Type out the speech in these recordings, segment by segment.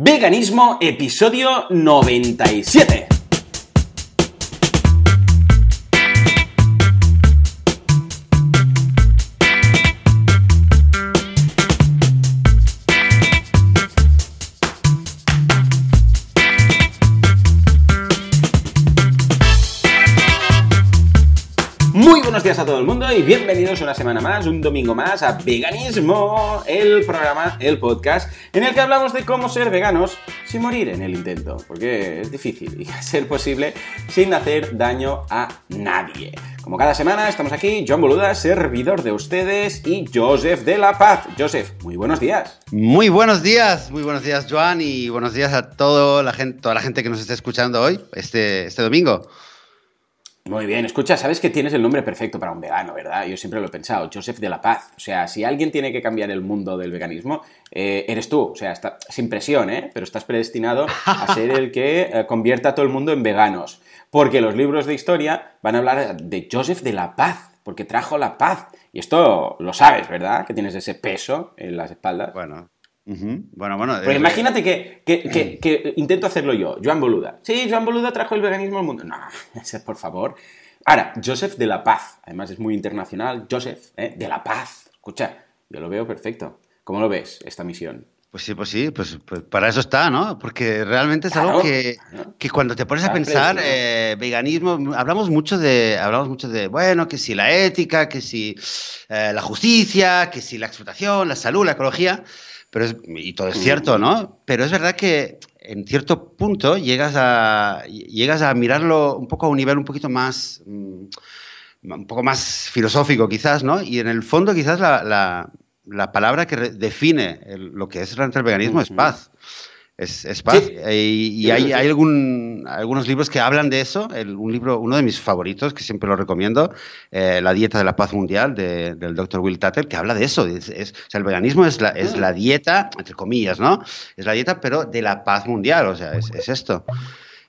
Veganismo, episodio 97. Todo el mundo y bienvenidos una semana más, un domingo más a Veganismo, el programa, el podcast en el que hablamos de cómo ser veganos sin morir en el intento, porque es difícil y a ser posible sin hacer daño a nadie. Como cada semana estamos aquí, John Boluda, servidor de ustedes, y Joseph de la Paz. Joseph, muy buenos días. Muy buenos días, muy buenos días, Joan, y buenos días a toda la gente, toda la gente que nos está escuchando hoy, este, este domingo. Muy bien, escucha, sabes que tienes el nombre perfecto para un vegano, ¿verdad? Yo siempre lo he pensado, Joseph de la Paz. O sea, si alguien tiene que cambiar el mundo del veganismo, eh, eres tú. O sea, está, sin presión, ¿eh? Pero estás predestinado a ser el que eh, convierta a todo el mundo en veganos. Porque los libros de historia van a hablar de Joseph de la Paz, porque trajo la paz. Y esto lo sabes, ¿verdad? Que tienes ese peso en las espaldas. Bueno, bueno, bueno. Porque eh, imagínate que, que- que- que intento hacerlo yo, Joan Boluda. Sí, Joan Boluda trajo el veganismo al mundo. No, ese, por favor. Ahora, Joseph de la Paz. Además es muy internacional. Joseph, ¿eh? de la Paz. Escucha, yo lo veo perfecto. ¿Cómo lo ves, esta misión? Pues sí, pues sí, pues, pues para eso está, ¿no? Porque realmente es Claro, algo que, claro. que cuando te pones a pensar, eh, veganismo, hablamos mucho de, hablamos mucho de, bueno, que si la ética, que si eh, la justicia, que si la explotación, la salud, la ecología, pero es, y todo es cierto, ¿no? Pero es verdad que en cierto punto llegas a, llegas a mirarlo un poco a un nivel un poquito más, mm, un poco más filosófico quizás, ¿no? Y en el fondo quizás la, la- la palabra que define el- lo que es realmente el veganismo es paz. Es, es paz. Sí. Y hay, hay algún, algunos libros que hablan de eso. El- un libro, uno de mis favoritos, que siempre lo recomiendo, eh, La dieta de la paz mundial, de- del Dr. Will Tuttle, que habla de eso. Es, es- o sea, el veganismo es la, es Ah. la dieta, entre comillas, ¿no? Es la dieta, pero de la paz mundial. O sea, es, es esto.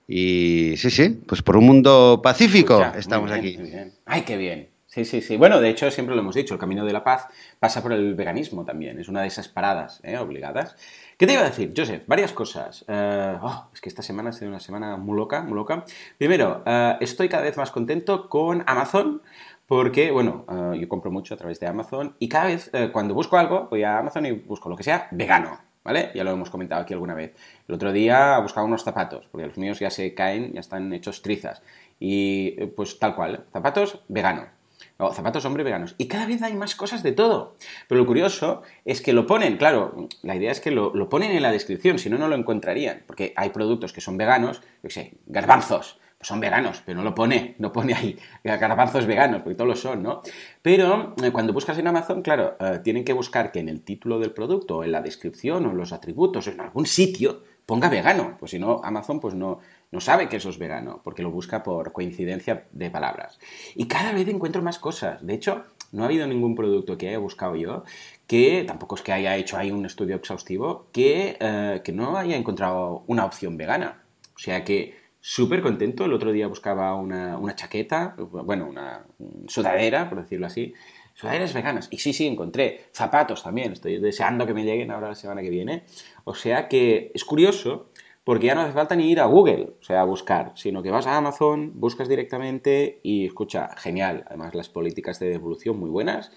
Y sí, sí, pues por un mundo pacífico estamos muy bien, aquí. muy bien. Ay, qué bien. Sí, sí, sí. Bueno, de hecho, siempre lo hemos dicho, el camino de la paz pasa por el veganismo también. Es una de esas paradas ¿eh? obligadas. ¿Qué te iba a decir, Joseph? Varias cosas. Eh, oh, es que esta semana ha sido una semana muy loca, muy loca. Primero, eh, estoy cada vez más contento con Amazon. Porque, bueno, eh, yo compro mucho a través de Amazon y cada vez cuando busco algo, voy a Amazon y busco lo que sea vegano, ¿vale? Ya lo hemos comentado aquí alguna vez. El otro día buscaba unos zapatos, porque los míos ya se caen, ya están hechos trizas. Y pues tal cual, zapatos vegano. O zapatos hombre veganos. Y cada vez hay más cosas de todo. Pero lo curioso es que lo ponen, claro, la idea es que lo, lo ponen en la descripción, si no, no lo encontrarían. Porque hay productos que son veganos, yo sé, garbanzos, pues son veganos, pero no lo pone, no pone ahí garbanzos veganos, porque todos lo son, ¿no? Pero eh, cuando buscas en Amazon, claro, eh, tienen que buscar que en el título del producto, o en la descripción, o en los atributos, o en algún sitio, ponga vegano. Pues si no, Amazon pues no, no sabe que eso es vegano, porque lo busca por coincidencia de palabras. Y cada vez encuentro más cosas. De hecho, no ha habido ningún producto que haya buscado yo que, tampoco es que haya hecho ahí un estudio exhaustivo, que, eh, que no haya encontrado una opción vegana. O sea que súper contento. El otro día buscaba una, una chaqueta, bueno, una sudadera, por decirlo así. Sudaderas veganas. Y sí, sí, encontré. Zapatos también. Estoy deseando que me lleguen ahora la semana que viene. O sea que es curioso porque ya no hace falta ni ir a Google, o sea, a buscar, sino que vas a Amazon, buscas directamente y escucha, genial. Además, las políticas de devolución muy buenas.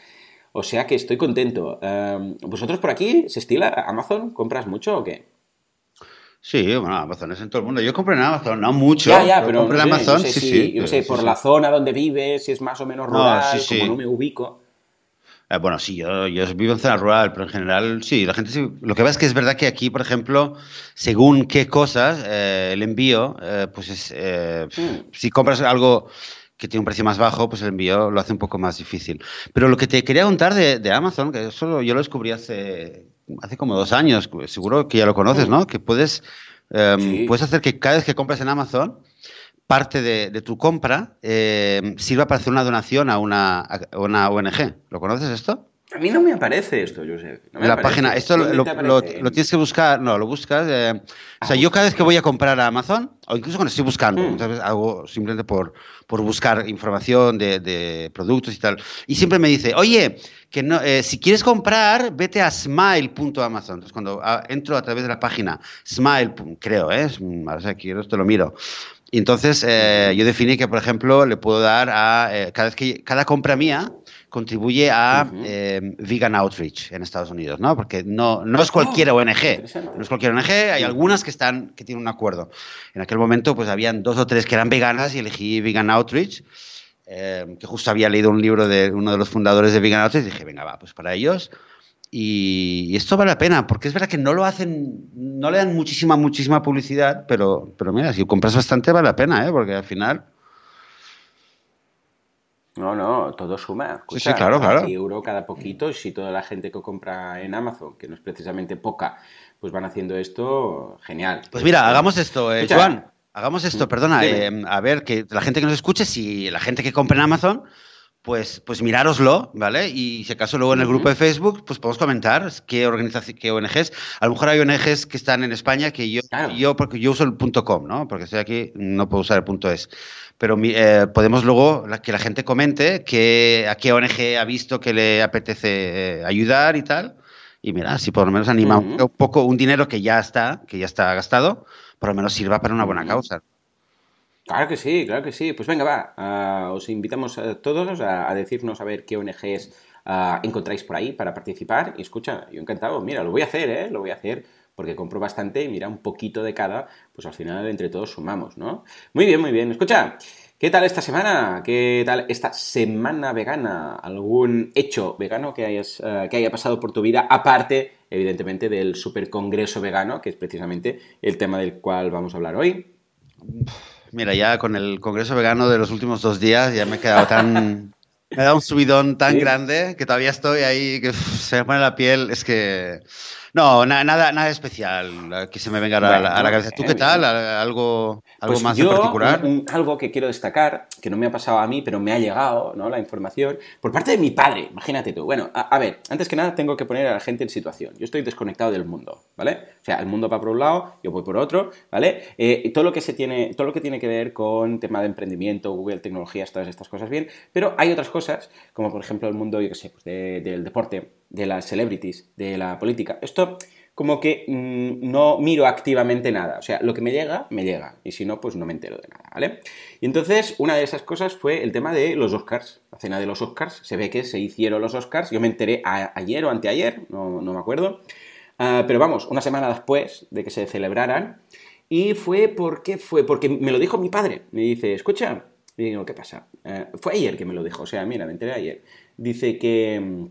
O sea que estoy contento. Eh, ¿Vosotros por aquí se estila Amazon? ¿Compras mucho o qué? Sí, bueno, Amazon es en todo el mundo. Yo compro en Amazon, no mucho. Ya, ya, pero no en Amazon, no sé sí, sí. yo sí, sé, sí, por la zona donde vives, si es más o menos No, rural, como no me ubico. Eh, bueno, sí, yo, yo vivo en zona rural, pero en general sí, la gente sí. Lo que pasa es que es verdad que aquí, por ejemplo, según qué cosas, eh, el envío, eh, pues es. Mm. Si compras algo que tiene un precio más bajo, pues el envío lo hace un poco más difícil. Pero lo que te quería contar de, de Amazon, que eso yo lo descubrí hace, hace como dos años, seguro que ya lo conoces, Mm. ¿no? Que puedes, em, Sí. puedes hacer que cada vez que compras en Amazon, parte de, de tu compra eh, sirva para hacer una donación a una, a una ONG. ¿Lo conoces esto? A mí no me aparece esto, Josep. No me la aparece. página, esto lo, tienes que buscar, no, lo buscas. eh, o sea, yo cada vez que voy a comprar a Amazon, o incluso cuando estoy buscando, muchas veces hago simplemente por, por buscar información de, de productos y tal, y siempre me dice, oye, que no, eh, si quieres comprar, vete a smile.amazon. Entonces, cuando ah, entro a través de la página smile, creo, ¿eh? Es- O sea, quiero, te lo miro. Y entonces eh, yo definí que, por ejemplo, le puedo dar a eh, cada vez que cada compra mía contribuye a Ujú. eh, Vegan Outreach en Estados Unidos, ¿no? Porque no, no es cualquier Oh, ONG, interesante. no es cualquier ONG, hay algunas que están que tienen un acuerdo. En aquel momento, pues habían dos o tres que eran veganas y elegí Vegan Outreach, eh, que justo había leído un libro de uno de los fundadores de Vegan Outreach y dije, venga, va, pues para ellos. Y, y esto vale la pena, porque es verdad que no lo hacen, no le dan muchísima, muchísima publicidad, pero, pero mira, si compras bastante vale la pena, ¿eh? Porque al final... No, no, todo suma. Sí, sí, claro, claro. Euro cada poquito, y si toda la gente que compra en Amazon, que no es precisamente poca, pues van haciendo esto, genial. Pues mira, hagamos esto, eh, Escucha. Juan. Hagamos esto, perdona. Dime. eh, a ver, que la gente que nos escuche, si la gente que compra en Amazon, pues, pues mirároslo, ¿vale? Y si acaso luego en el grupo de Facebook, pues podemos comentar qué organización, qué ONGs. A lo mejor hay ONGs que están en España que yo, Claro. yo porque yo uso el punto .com, ¿no? Porque estoy aquí, no puedo usar el punto .es. Pero eh, podemos luego la- que la gente comente que, a qué ONG ha visto que le apetece eh, ayudar y tal. Y mira, si por lo menos anima un- poco un dinero que ya está, que ya está gastado, por lo menos sirva para una buena causa. Claro que sí, claro que sí. Pues venga, va. ah, os invitamos a todos a, decirnos a ver qué ONGs ah, encontráis por ahí para participar. Y escucha, yo encantado. Mira, lo voy a hacer, ¿eh? Lo voy a hacer porque compro bastante y mira, un poquito de cada, pues al final entre todos sumamos, ¿no? Muy bien, muy bien. Escucha, ¿qué tal esta semana? ¿Qué tal esta semana vegana? ¿Algún hecho vegano que, hayas, ah, que haya pasado por tu vida? Aparte, evidentemente, del super congreso vegano, que es precisamente el tema del cual vamos a hablar hoy. Mira, ya con el Congreso Vegano de los últimos dos días ya me he quedado tan... Me ha dado un subidón tan Sí. grande que todavía estoy ahí, que se me pone la piel. Es que... No, na- nada, nada especial que se me venga a la, a la Bueno, cabeza. ¿Tú qué tal? bien. ¿Al- ¿Algo, algo Pues más yo, en particular? un- un- algo que quiero destacar, que no me ha pasado a mí, pero me ha llegado ¿no? la información, por parte de mi padre, imagínate tú. Bueno, a, a ver, antes que nada tengo que poner a la gente en situación. Yo estoy desconectado del mundo, ¿vale? O sea, el mundo va por un lado, yo voy por otro, ¿vale? Eh, todo lo que se tiene, todo lo que tiene que ver con tema de emprendimiento, Google, tecnologías, todas estas cosas bien, pero hay otras cosas, como por ejemplo el mundo, yo qué sé, pues de- del deporte, de las celebrities, de la política. Esto como que mm, no miro activamente nada. O sea, lo que me llega, me llega. Y si no, pues no me entero de nada, ¿vale? Y entonces, una de esas cosas fue el tema de los Oscars. La cena de los Oscars. Se ve que se hicieron los Oscars. Yo me enteré ayer o anteayer, no, no me acuerdo. Ah, pero vamos, una semana después de que se celebraran. Y fue, ¿por qué fue? Porque me lo dijo mi padre. Me dice, escucha. Y digo, ¿qué pasa? Eh, fue ayer que me lo dijo. O sea, mira, me enteré ayer. Dice que...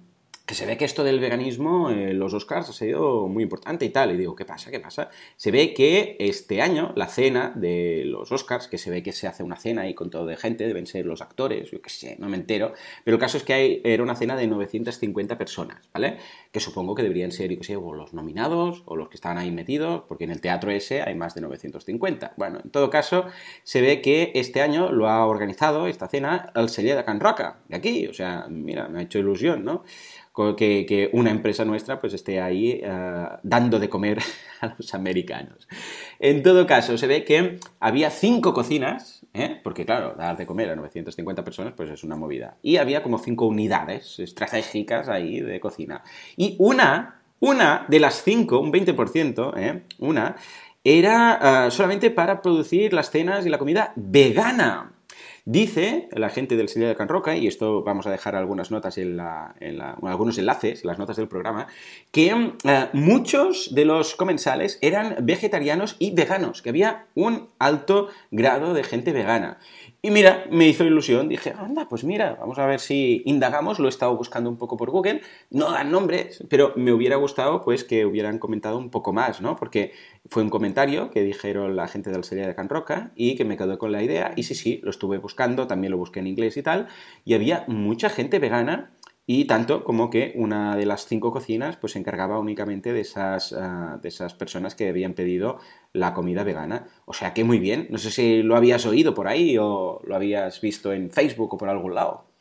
se ve que esto del veganismo, eh, los Oscars, ha sido muy importante y tal. Y digo, ¿qué pasa? ¿Qué pasa? Se ve que este año la cena de los Oscars, que se ve que se hace una cena ahí con todo de gente, deben ser los actores, yo qué sé, no me entero. Pero el caso es que hay, era una cena de 950 personas, ¿vale? Que supongo que deberían ser, yo qué sé, o los nominados o los que estaban ahí metidos, porque en el teatro ese hay más de 950. Bueno, en todo caso, se ve que este año lo ha organizado esta cena el Celler de Can Roca, de aquí. O sea, mira, me ha hecho ilusión, ¿no? Que, una empresa nuestra pues esté ahí eh, dando de comer a los americanos. En todo caso, se ve que había cinco cocinas, ¿eh? porque claro, dar de comer a 950 personas pues es una movida. Y había como cinco unidades estratégicas ahí de cocina. Y una, una de las cinco, un 20%, ¿eh? una, era eh, solamente para producir las cenas y la comida vegana. Dice la gente del Señor de Can Roca, y esto vamos a dejar algunas notas en la, en la- algunos enlaces, en las notas del programa, que eh, muchos de los comensales eran vegetarianos y veganos, que había un alto grado de gente vegana. Y mira, me hizo ilusión, dije, anda, pues mira, vamos a ver si indagamos, lo he estado buscando un poco por Google, no dan nombres, pero me hubiera gustado pues que hubieran comentado un poco más, ¿no? Porque fue un comentario que dijeron la gente del Serie de Can Roca y que me quedó con la idea, y sí, sí, lo estuve buscando, también lo busqué en inglés y tal, y había mucha gente vegana y tanto como que una de las cinco cocinas pues se encargaba únicamente de esas, ah, de esas personas que habían pedido la comida vegana. O sea que muy bien. No sé si lo habías oído por ahí o lo habías visto en Facebook o por algún lado.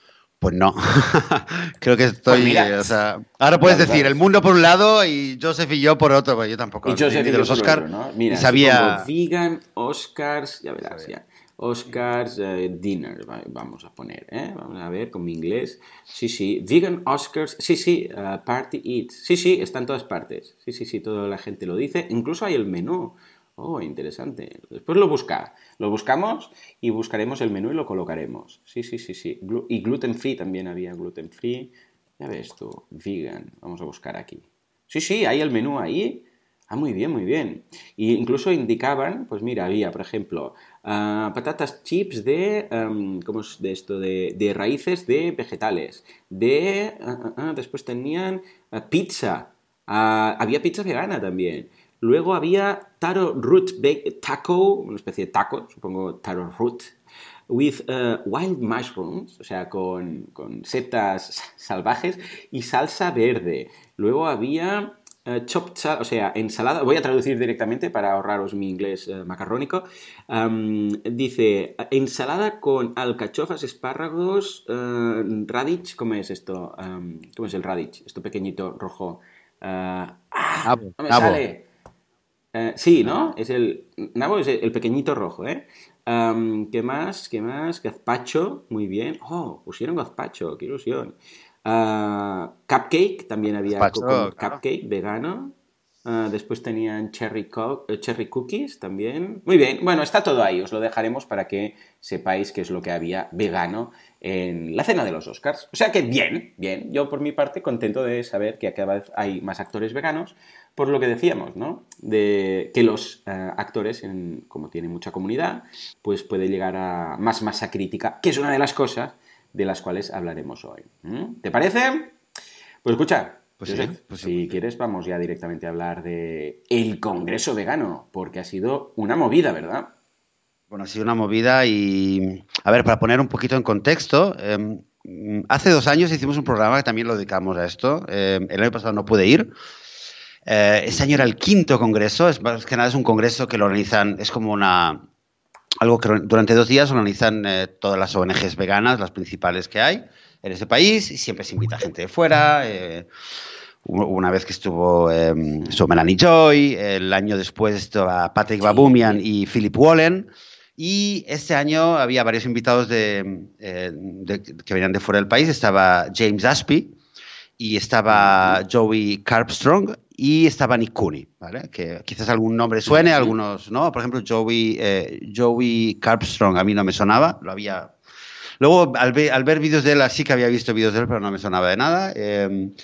Pues no. Creo que estoy. Pues o sea, ahora puedes decir el mundo por un lado y Joseph y yo por otro, pues yo tampoco. Y Joseph de los Oscars. ¿no? Mira, sabía. Vegan, Oscars, ya verás, ya. Oscars eh, Dinner, vamos a poner, ¿eh? Vamos a ver con mi inglés. Sí, sí, Vegan Oscars, sí, sí, uh, Party Eats. Sí, sí, está en todas partes. Sí, sí, sí, toda la gente lo dice. Incluso hay el menú. Oh, interesante. Después lo busca. Lo buscamos y buscaremos el menú y lo colocaremos. Sí, sí, sí, sí. y gluten free también había gluten free. Ya ves tú, vegan. Vamos a buscar aquí. Sí, sí, hay el menú ahí. Ah, muy bien, muy bien. Y incluso indicaban, pues mira, había, por ejemplo, ah, patatas chips de, um, ¿cómo es de esto? De, raíces de vegetales. De, ah, ah, después tenían pizza. había pizza vegana también. Luego había taro root taco, una especie de taco, supongo taro root, with uh, wild mushrooms, o sea, con, con, setas salvajes y salsa verde. Luego había uh, chopped, o sea, ensalada, voy a traducir directamente para ahorraros mi inglés uh, macarrónico. Um, dice, ensalada con alcachofas, espárragos, radish, ¿cómo es esto? Um, ¿Cómo es el radish? Esto pequeñito rojo. ah, no me sale. Eh, sí, ¿no? Es el. Nabo es el, pequeñito rojo, ¿eh? ¿Qué más? ¿Qué más? Gazpacho, muy bien. Oh, pusieron gazpacho, qué ilusión. Ah, cupcake, también había cupcake vegano. Ah, después tenían cherry, eh, cherry cookies también. Muy bien, bueno, está todo ahí, os lo dejaremos para que sepáis qué es lo que había vegano en la cena de los Oscars. O sea que bien, bien, yo por mi parte contento de saber que cada vez hay más actores veganos, por lo que decíamos, ¿no? De que los eh, actores, como tienen mucha comunidad, pues puede llegar a más masa crítica, que es una de las cosas de las cuales hablaremos hoy. ¿Te parece? Pues escucha, pues, pues si quieres vamos ya directamente a hablar de el Congreso Vegano, porque ha sido una movida, ¿verdad? Bueno, ha sido una movida y, a ver, para poner un poquito en contexto, em, hace dos años hicimos un programa que también lo dedicamos a esto. Em, el año pasado no pude ir, eh, ese año era el quinto congreso, es más que nada es un congreso que lo organizan, es como una algo que durante dos días organizan eh, todas las ONGs veganas, las principales que hay en ese país, y siempre se invita gente de fuera. Eh, una vez que estuvo, eh, Melanie Joy, el año después estaba Patrick Babumian y Philip Wallen. Y este año había varios invitados de, que venían de fuera del país. Estaba James Aspey y estaba Joey Carpstrong y estaba Nick Cooney, ¿vale? Que quizás algún nombre suene, algunos no. Por ejemplo, Joey, eh, Joey Carpstrong a mí no me sonaba, lo había... Luego, al, ver vídeos de él, sí que había visto vídeos de él, pero no me sonaba de nada. Em,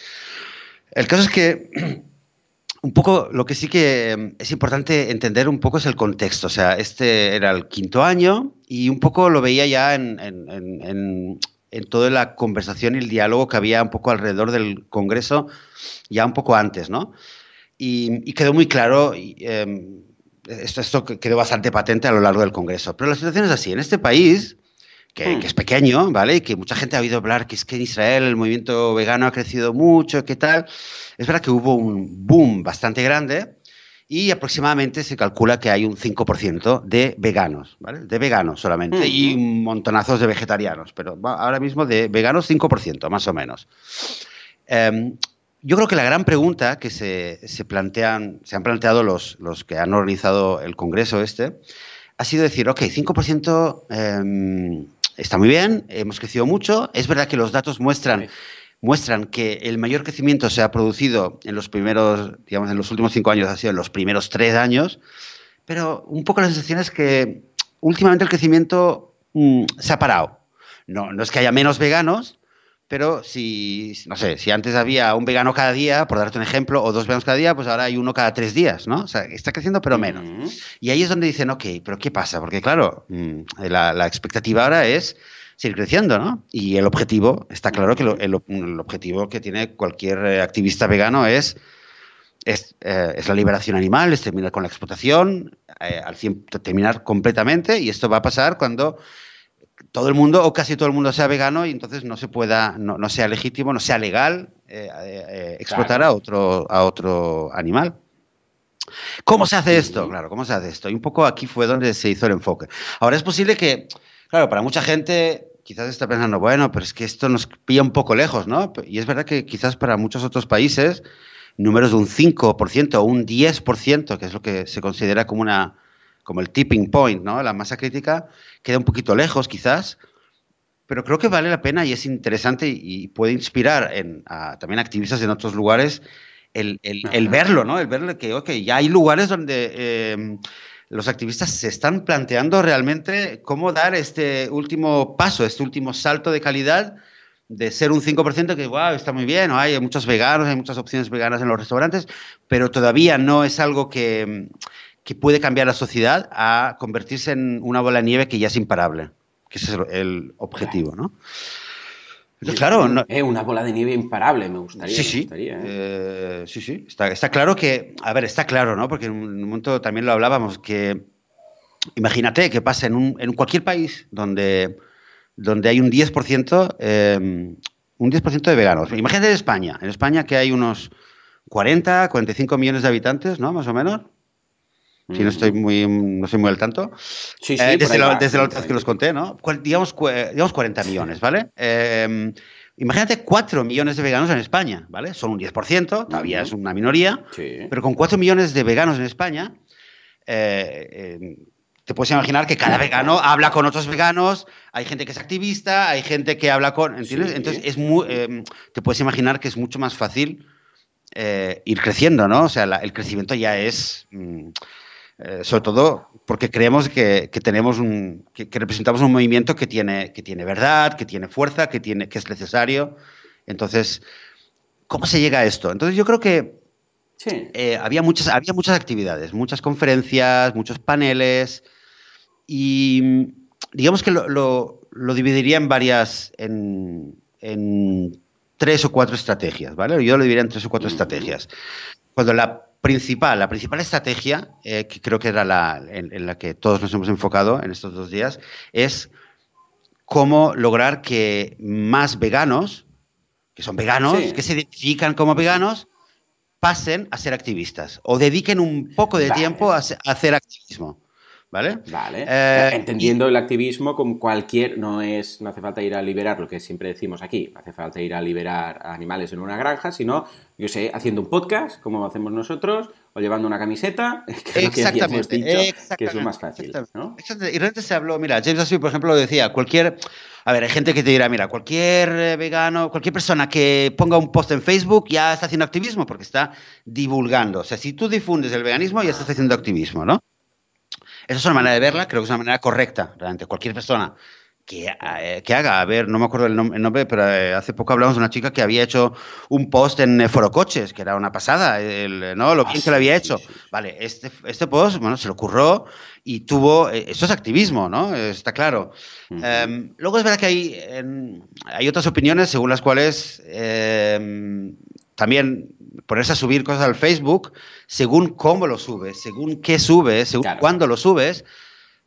el caso es que un poco lo que sí que em, es importante entender un poco es el contexto. O sea, este era el quinto año y un poco lo veía ya en, en, en toda la conversación y el diálogo que había un poco alrededor del Congreso ya un poco antes, ¿no? Y, quedó muy claro, em, esto, esto, quedó bastante patente a lo largo del Congreso. Pero la situación es así, en este país, que, hmm. que, es pequeño, ¿vale? Y que mucha gente ha oído hablar que es que en Israel el movimiento vegano ha crecido mucho, ¿qué tal? Es verdad que hubo un boom bastante grande, y aproximadamente se calcula que hay un 5% de veganos, ¿vale? De veganos solamente, y montonazos de vegetarianos, pero ahora mismo de veganos 5%, más o menos. Em, yo creo que la gran pregunta que se, plantean, se han planteado los, los, que han organizado el congreso este, ha sido decir, ok, 5% em, está muy bien, hemos crecido mucho, es verdad que los datos muestran muestran que el mayor crecimiento se ha producido en los primeros, digamos, en los últimos cinco años, ha sido en los primeros tres años, pero un poco la sensación es que últimamente el crecimiento mm, se ha parado. No, no es que haya menos veganos, pero si, no sé, si antes había un vegano cada día, por darte un ejemplo, o dos veganos cada día, pues ahora hay uno cada tres días, ¿no? O sea, está creciendo, pero menos. Y ahí es donde dicen, ok, pero ¿qué pasa? Porque claro, mm, la, la expectativa ahora es seguir creciendo, ¿no? Y el objetivo, está claro que el, objetivo que tiene cualquier eh, activista vegano es, es, eh, es, la liberación animal, es terminar con la explotación, eh, al terminar completamente, y esto va a pasar cuando todo el mundo o casi todo el mundo sea vegano y entonces no se pueda, no, sea legítimo, no sea legal explotar a, otro, a otro animal. ¿Cómo se hace esto? Claro, ¿cómo se hace esto? Y un poco aquí fue donde se hizo el enfoque. Ahora es posible que Claro, para mucha gente quizás está pensando, bueno, pero es que esto nos pilla un poco lejos, ¿no? Y es verdad que quizás para muchos otros países, números de un 5% o un 10%, que es lo que se considera como una como el tipping point, ¿no? La masa crítica queda un poquito lejos, quizás, pero creo que vale la pena y es interesante y, puede inspirar en, a, también activistas en otros lugares el, el, verlo, ¿no? El verlo que, ok, ya hay lugares donde eh, los activistas se están planteando realmente cómo dar este último paso, este último salto de calidad de ser un 5% que, wow, está muy bien, hay muchos veganos, hay muchas opciones veganas en los restaurantes, pero todavía no es algo que, que puede cambiar la sociedad a convertirse en una bola de nieve que ya es imparable, que ese es el objetivo, ¿no? Claro, eh, una bola de nieve imparable, me gustaría. Sí, sí. ¿eh? Eh, sí, sí. Está, está, claro que, a ver, está claro, ¿no? Porque en un momento también lo hablábamos, que imagínate que pasa en, un, en cualquier país donde, donde hay un 10%, un 10 de veganos. Imagínate en España. En España que hay unos 40, 45 millones de habitantes, ¿no? Más o menos. Si no estoy muy, no soy muy al tanto. Sí, sí, desde, la, desde la, vez que los conté, ¿no? digamos, digamos 40 millones, ¿vale? Eh, imagínate 4 millones de veganos en España, ¿vale? Son un 10%, todavía es una minoría, pero con 4 millones de veganos en España, eh, eh, te puedes imaginar que cada vegano habla con otros veganos, hay gente que es activista, hay gente que habla con, ¿entiendes? Entonces es muy, te puedes imaginar que es mucho más fácil ir creciendo, ¿no? O sea, el crecimiento ya es... Mm, eh, sobre todo porque creemos que, tenemos un, que, representamos un movimiento que tiene, que tiene verdad, que tiene fuerza, que, tiene, que es necesario. Entonces, ¿cómo se llega a esto? Entonces yo creo que eh, había, muchas, había muchas actividades, muchas conferencias, muchos paneles y digamos que lo, dividiría en varias, en, en, tres o cuatro estrategias, ¿vale? Yo lo dividiría en tres o cuatro estrategias. Cuando la principal, la principal estrategia, eh, que creo que era la en, la que todos nos hemos enfocado en estos dos días, es cómo lograr que más veganos, que son veganos, que se identifican como veganos, pasen a ser activistas o dediquen un poco de tiempo a, hacer activismo. ¿Vale? Vale. Eh, Entendiendo el activismo como cualquier, no es, no hace falta ir a liberar lo que siempre decimos aquí, no hace falta ir a liberar animales en una granja, sino, yo sé, haciendo un podcast, como hacemos nosotros, o llevando una camiseta, que es exactamente, que es lo más fácil. ¿no? Y realmente se habló, mira, James Ashley, por ejemplo, decía, cualquier, a ver, hay gente que te dirá, mira, cualquier eh, vegano, cualquier persona que ponga un post en Facebook ya está haciendo activismo porque está divulgando. O sea, si tú difundes el veganismo, ya estás haciendo activismo, ¿no? Esa es una manera de verla, creo que es una manera correcta, realmente. Cualquier persona que, eh, que, haga. A ver, no me acuerdo el, nombre, pero eh, hace poco hablamos de una chica que había hecho un post en eh, Forocoches, que era una pasada, ¿no? Lo bien que lo había hecho. Vale, este, este post, bueno, se le ocurrió y tuvo. eso es activismo, ¿no? Está claro. Em, luego es verdad que hay, hay otras opiniones según las cuales em, también ponerse a subir cosas al Facebook según cómo lo subes, según qué subes, según cuándo lo subes.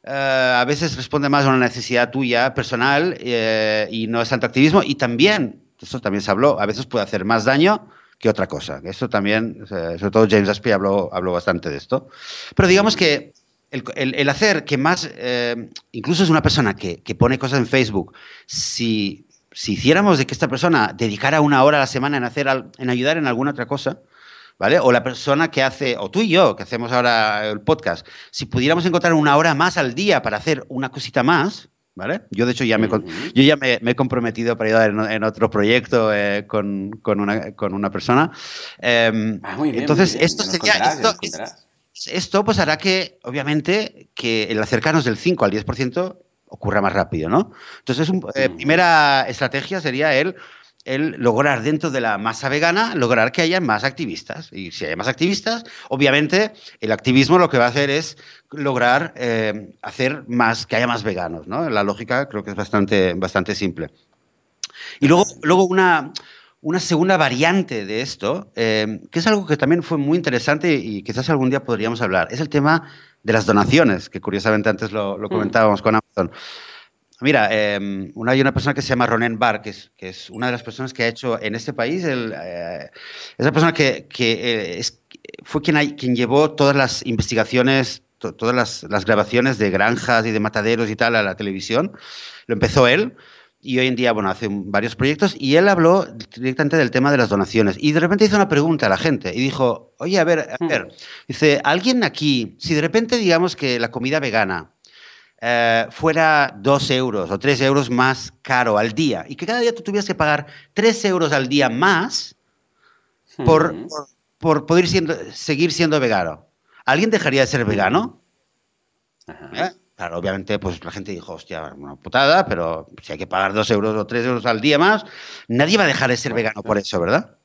Eh, a veces responde más a una necesidad tuya personal eh, y no es tanto activismo. Y también, esto también se habló, a veces puede hacer más daño que otra cosa. Esto también, sobre todo James Aspey habló, habló bastante de esto. Pero digamos que el, el, hacer que más, eh, incluso es una persona que, que, pone cosas en Facebook, si si hiciéramos de que esta persona dedicara una hora a la semana en, hacer, en ayudar en alguna otra cosa, ¿vale? O la persona que hace, o tú y yo, que hacemos ahora el podcast, si pudiéramos encontrar una hora más al día para hacer una cosita más, ¿vale? Yo, de hecho, ya me, yo ya me, he comprometido para ayudar en, otro proyecto eh, con, con, una, con, una, persona. Em, ah, muy bien, entonces, esto sería... Esto, esto, pues hará que, obviamente, que el acercarnos del 5 al 10% ocurra más rápido, ¿no? Entonces, una eh, primera estrategia sería el, el lograr dentro de la masa vegana, lograr que haya más activistas. Y si hay más activistas, obviamente el activismo lo que va a hacer es lograr eh, hacer más, que haya más veganos, ¿no? La lógica creo que es bastante, bastante simple. Y luego, luego una, una segunda variante de esto, eh, que es algo que también fue muy interesante y quizás algún día podríamos hablar, es el tema de las donaciones, que curiosamente antes lo, mm. comentábamos con Amazon. Mira, em, una, hay una persona que se llama Ronen Bar, que es, que es una de las personas que ha hecho en este país, el, eh, esa persona que, que eh, es, fue quien, quien llevó todas las investigaciones, todas las, las, grabaciones de granjas y de mataderos y tal a la televisión. Lo empezó él, y hoy en día, bueno, hace varios proyectos y él habló directamente del tema de las donaciones. Y de repente hizo una pregunta a la gente y dijo, oye, a ver, a ver, dice, ¿alguien aquí, si de repente digamos que la comida vegana eh, fuera dos euros o tres euros más caro al día y que cada día tú tuvieras que pagar tres euros al día más por, por, por poder siendo, seguir siendo vegano, ¿alguien dejaría de ser vegano? ¿Eh? Claro, obviamente, pues la gente dijo, hostia, una putada, pero si hay que pagar dos euros o tres euros al día más, nadie va a dejar de ser vegano por eso, ¿verdad?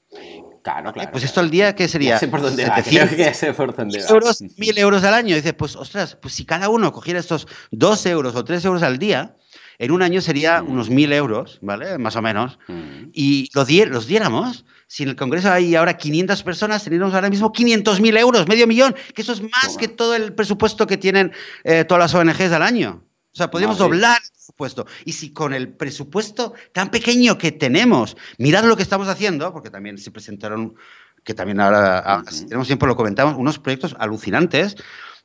Claro, claro. Pues esto al día, ¿qué sería? Ya sé por dónde va, creo que ya sé por dónde va. euros, mil euros al año. Dices, pues, ostras, pues si cada uno cogiera estos dos euros o tres euros al día, en un año sería Mm. unos mil euros, ¿vale? Más o menos. Mm. Y los, die- los diéramos. Si en el Congreso hay ahora 500 personas, tendríamos ahora mismo 500.000 euros, medio millón, que eso es más Toma. que todo el presupuesto que tienen eh, todas las ONGs al año. O sea, podríamos Madre. doblar el presupuesto. Y si con el presupuesto tan pequeño que tenemos, mirad lo que estamos haciendo, porque también se presentaron, que también ahora, ahora, si tenemos tiempo lo comentamos, unos proyectos alucinantes.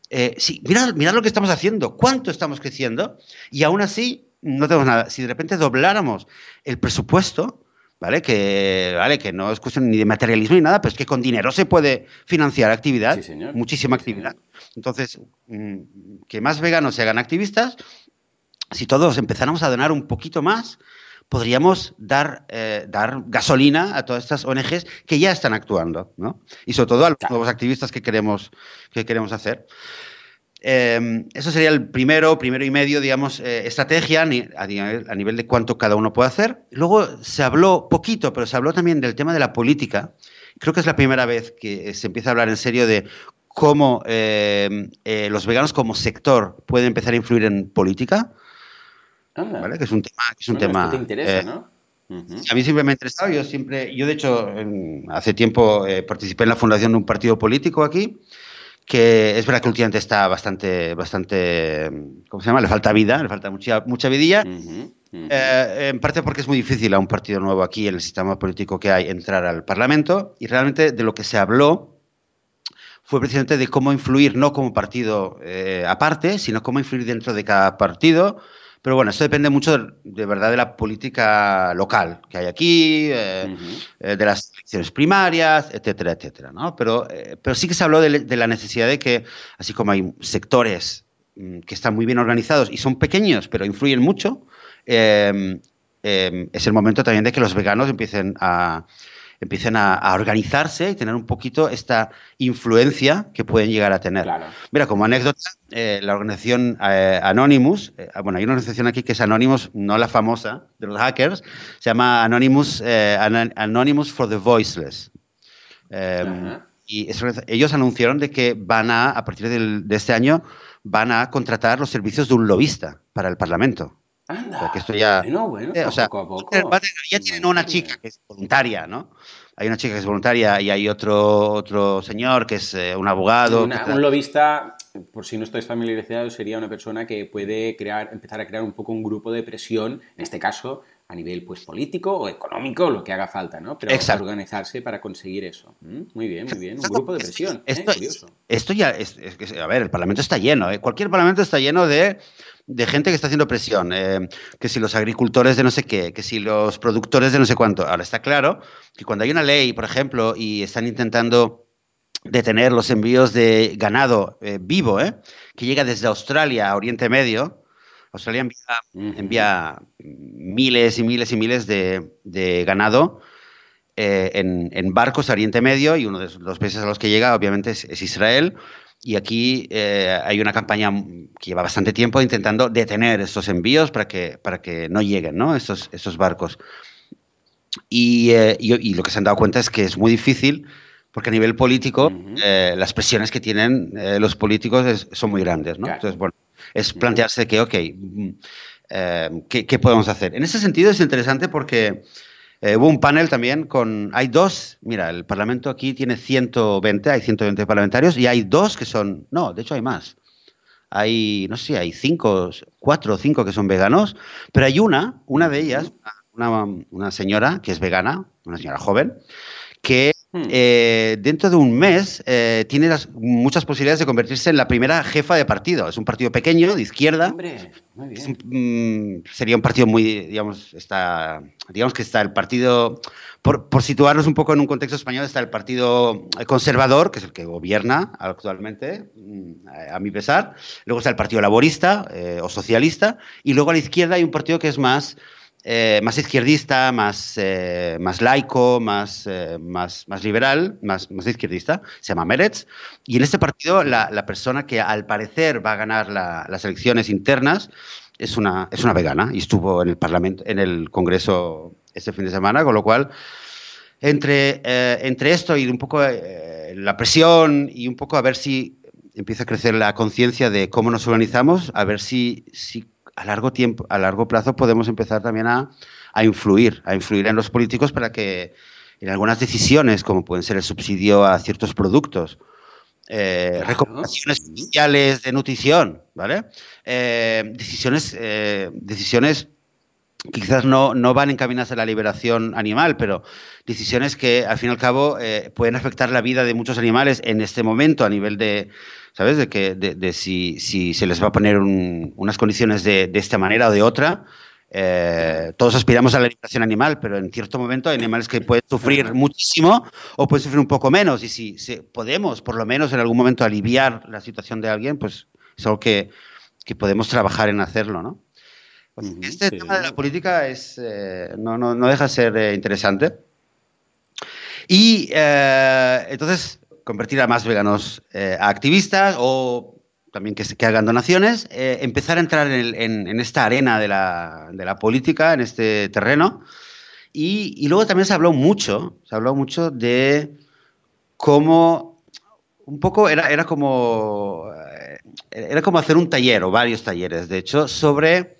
Eh, sí, mirad, mirad lo que estamos haciendo, cuánto estamos creciendo, y aún así no tenemos nada. Si de repente dobláramos el presupuesto, ¿vale? Que, ¿vale? que no es cuestión ni de materialismo ni nada, pero es que con dinero se puede financiar actividad, Sí, señor. muchísima Sí, actividad. señor. Entonces, mm, que más veganos se hagan activistas, si todos empezáramos a donar un poquito más, podríamos dar, eh, dar gasolina a todas estas ONGs que ya están actuando, ¿no? Y sobre todo a los Claro. nuevos activistas que queremos, que queremos hacer. Eh, eso sería el primero, primero y medio, digamos, eh, estrategia a, ni- a nivel, a nivel de cuánto cada uno puede hacer. Luego se habló poquito, pero se habló también del tema de la política. Creo que es la primera vez que se empieza a hablar en serio de cómo eh, eh, los veganos como sector pueden empezar a influir en política, Anda. ¿vale? Que es un tema, que es un Bueno, tema. esto te interesa, eh, ¿no? Ujú. a mí siempre me ha interesado. Yo siempre, yo de hecho, en- hace tiempo eh, participé en la fundación de un partido político aquí, que es verdad que últimamente está bastante, bastante, ¿cómo se llama? Le falta vida, le falta mucha, mucha vidilla. Eh, en parte porque es muy difícil a un partido nuevo aquí en el sistema político que hay entrar al Parlamento y realmente de lo que se habló fue precisamente de cómo influir, no como partido eh, aparte, sino cómo influir dentro de cada partido. Pero bueno, eso depende mucho de, de verdad de la política local que hay aquí, eh, eh, de las primarias, etcétera, etcétera. ¿no? Pero, eh, pero sí que se habló de, la necesidad de que, así como hay sectores mm, que están muy bien organizados y son pequeños, pero influyen mucho, eh, eh, es el momento también de que los veganos empiecen a empiecen a, a organizarse y tener un poquito esta influencia que pueden llegar a tener. Claro. Mira, como anécdota, eh, la organización eh, Anonymous, eh, bueno, hay una organización aquí que es Anonymous, no la famosa de los hackers, se llama Anonymous, Anonymous for the Voiceless. Ajá. y ellos anunciaron de que van a, a partir del- de este año, van a contratar los servicios de un lobista para el Parlamento. Anda. O sea, que esto ya- Bueno, bueno, Eh, o sea, poco a poco. ya tienen una chica que es voluntaria, ¿no? Hay una chica que es voluntaria y hay otro, otro señor que es eh, un abogado. Una- un lobista, por si no estáis familiarizados, sería una persona que puede crear, empezar a crear un poco un grupo de presión, en este caso a nivel pues político o económico, lo que haga falta, ¿no? Pero Exacto. organizarse para conseguir eso. ¿Mm? Muy bien, muy bien. Un grupo de presión. ¿eh? Esto, Curioso. esto ya es, es a ver, el Parlamento está lleno, ¿eh? cualquier Parlamento está lleno de, de gente que está haciendo presión, eh, que si los agricultores de no sé qué, que si los productores de no sé cuánto. Ahora está claro que cuando hay una ley, por ejemplo, y están intentando detener los envíos de ganado eh, vivo, ¿eh? que llega desde Australia a Oriente Medio, Australia envía, miles y miles y miles de, de ganado en, en barcos a Oriente Medio y uno de los países a los que llega obviamente es, es Israel. Y aquí eh, hay una campaña que lleva bastante tiempo intentando detener estos envíos para que, para que no lleguen ¿no? Estos, estos barcos. Y, eh, y- y lo que se han dado cuenta es que es muy difícil porque a nivel político eh, las presiones que tienen los políticos es- son muy grandes. ¿no? Claro. Entonces, bueno, es plantearse que, ok, mm, ¿qué, qué podemos hacer? En ese sentido es interesante porque eh, hubo un panel también con... Hay dos, mira, el Parlamento aquí tiene 120, hay 120 parlamentarios y hay dos que son... No, de hecho hay más. Hay, no sé, hay cinco, cuatro o cinco que son veganos, pero hay una, una de ellas, una, una señora que es vegana, una señora joven, que hmm. eh, dentro de un mes eh, tiene muchas posibilidades de convertirse en la primera jefa de partido. Es un partido pequeño, de izquierda. Hombre, muy bien. Mm, sería un partido muy, digamos, está, digamos que está el partido, por, situarnos un poco en un contexto español, está el partido conservador, que es el que gobierna actualmente, mm, a mi pesar. Luego está el partido laborista eh, o socialista. Y luego a la izquierda hay un partido que es más eh, más izquierdista, más, eh, más laico, más, eh, más, más liberal, más, más izquierdista, se llama Meretz. Y en este partido la, la persona que al parecer va a ganar las elecciones internas es una, es una vegana y estuvo en el Parlamento, en el Congreso este fin de semana, con lo cual entre, entre esto y un poco la presión y un poco a ver si empieza a crecer la conciencia de cómo nos organizamos, a ver si, si a largo tiempo, a largo plazo podemos empezar también a, influir, a influir en los políticos para que en algunas decisiones, como pueden ser el subsidio a ciertos productos, eh, recomendaciones oficiales de nutrición, ¿vale? Eh, decisiones, eh, decisiones quizás no, no, van encaminadas a la liberación animal, pero decisiones que al fin y al cabo pueden afectar la vida de muchos animales en este momento a nivel de, ¿sabes? De, que, de, si, si, se les va a poner unas condiciones de, de, esta manera o de otra. Eh, todos aspiramos a la liberación animal, pero en cierto momento hay animales que pueden sufrir muchísimo o pueden sufrir un poco menos. Y si, podemos, por lo menos en algún momento, aliviar la situación de alguien, pues es algo que, que podemos trabajar en hacerlo, ¿no? Pues este tema de la política es, eh, no, no, no, deja de ser eh, interesante. Y entonces, convertir a más veganos eh, a activistas o también que, que hagan donaciones, eh, empezar a entrar en, esta arena de la, política, en este terreno. Y, luego también se habló mucho, se habló mucho de cómo, un poco era, era como, eh, era como hacer un taller o varios talleres, de hecho, sobre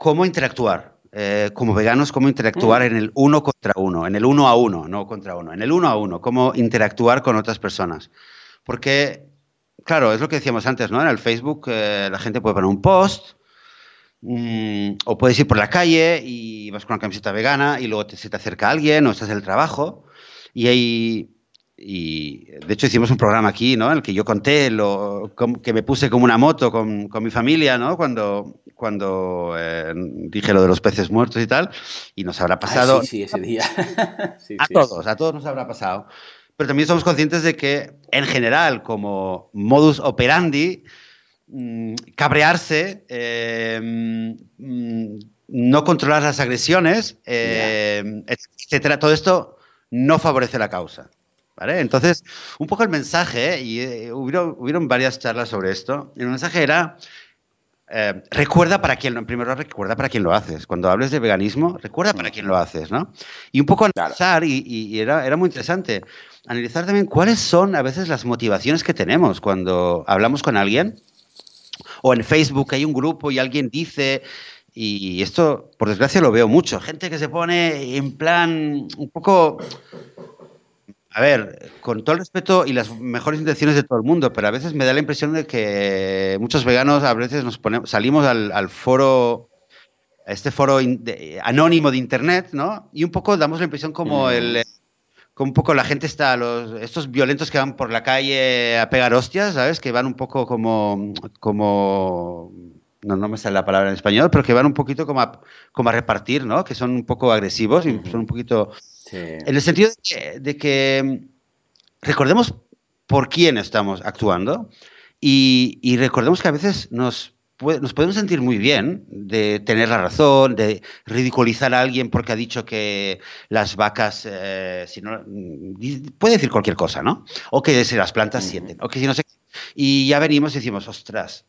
cómo interactuar eh, como veganos, cómo interactuar mm. en el uno contra uno, en el uno a uno, no contra uno, en el uno a uno, cómo interactuar con otras personas. Porque, claro, es lo que decíamos antes, ¿no? En el Facebook eh, la gente puede poner un post mm, o puedes ir por la calle y vas con una camiseta vegana y luego se te acerca alguien o estás en el trabajo y hay y de hecho hicimos un programa aquí, ¿no? En el que yo conté lo, que me puse como una moto con, con mi familia, ¿no? Cuando, cuando eh, dije lo de los peces muertos y tal, y nos habrá pasado... sí, sí, ese día. a todos, a todos nos habrá pasado. Pero también somos conscientes de que, en general, como modus operandi, mm, cabrearse, eh, mm, no controlar las agresiones, eh, etcétera, todo esto no favorece la causa. Entonces, un poco el mensaje, y eh, hubieron, varias charlas sobre esto, el mensaje era, eh, recuerda para quién, en primer lugar, recuerda para quién lo haces. Cuando hables de veganismo, recuerda para quién lo haces, ¿no? Y un poco analizar, y, era, era, muy interesante, analizar también cuáles son a veces las motivaciones que tenemos cuando hablamos con alguien, o en Facebook hay un grupo y alguien dice, y esto, por desgracia, lo veo mucho, gente que se pone en plan un poco a ver, con todo el respeto y las mejores intenciones de todo el mundo, pero a veces me da la impresión de que muchos veganos a veces nos ponemos, salimos al, foro, a este foro anónimo de internet, ¿no? Y un poco damos la impresión como mm. el como un poco la gente está, los, estos violentos que van por la calle a pegar hostias, ¿sabes? Que van un poco como, como no, no me sale la palabra en español, pero que van un poquito como a, como a repartir, ¿no? Que son un poco agresivos y son un poquito en el sentido de que, mm, recordemos por quién estamos actuando y, recordemos que a veces nos, nos podemos sentir muy bien de tener la razón, de ridiculizar a alguien porque ha dicho que las vacas, eh, si no, mm, puede decir cualquier cosa, ¿no? O que si las plantas sienten, o que si no sé. Y ya venimos y decimos, ostras,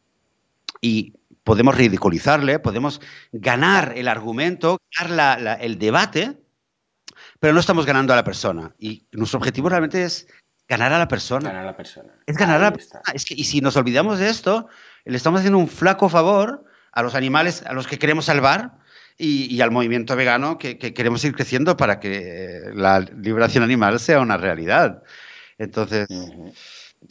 y podemos ridiculizarle, podemos ganar el argumento, ganar el debate, pero no estamos ganando a la persona. Y nuestro objetivo realmente es ganar a la persona. Ganar a la persona. Es ganar a la persona. y si nos olvidamos de esto, le estamos haciendo un flaco favor a los animales a los que queremos salvar y, al movimiento vegano que, queremos ir creciendo para que la liberación animal sea una realidad. Entonces,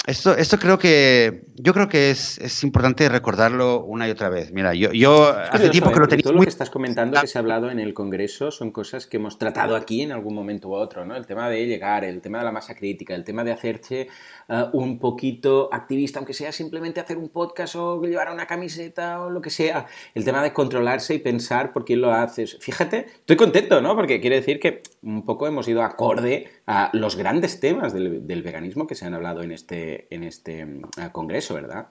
esto, esto creo que yo creo que es, es, importante recordarlo una y otra vez. Mira, yo, yo hace tiempo que lo tenía. Todo lo que estás comentando que se ha hablado en el Congreso son cosas que hemos tratado aquí en algún momento u otro, ¿no? El tema de llegar, el tema de la masa crítica, el tema de hacerse uh, un poquito activista, aunque sea simplemente hacer un podcast o llevar una camiseta o lo que sea. El tema de controlarse y pensar por quién lo haces. Fíjate, estoy contento, ¿no? Porque quiere decir que un poco hemos ido acorde a los grandes temas del, del veganismo que se han hablado en este, en este uh, Congreso, ¿verdad?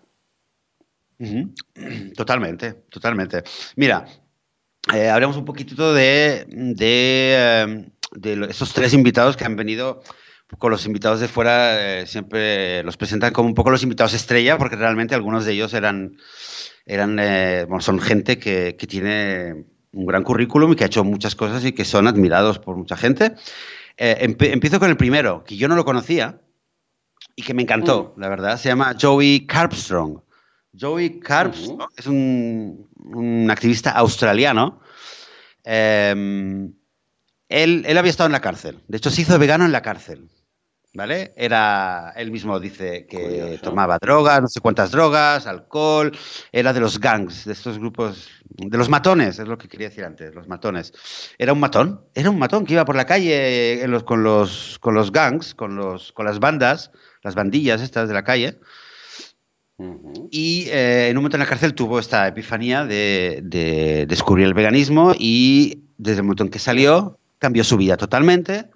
Totalmente, totalmente. Mira, eh, hablemos un poquitito de, de, em, esos tres invitados que han venido. Con los invitados de fuera eh, siempre los presentan como un poco los invitados estrella, porque realmente algunos de ellos eran, eran eh, bueno, son gente que, que, tiene un gran currículum y que ha hecho muchas cosas y que son admirados por mucha gente. empiezo con el primero, que yo no lo conocía y que me encantó, mm. la verdad. Se llama Joey Carpstrong. Joey Carps es un, activista australiano. Em, él, había estado en la cárcel. De hecho, se hizo vegano en la cárcel. ¿Vale? Era, él mismo dice que tomaba drogas, no sé cuántas drogas, alcohol, era de los gangs, de estos grupos, de los matones, es lo que quería decir antes, los matones. Era un matón, era un matón que iba por la calle con, los, con los gangs, con, los, con las bandas, las bandillas estas de la calle, y eh, en un momento en la cárcel tuvo esta epifanía de, descubrir el veganismo y desde el momento en que salió cambió su vida totalmente.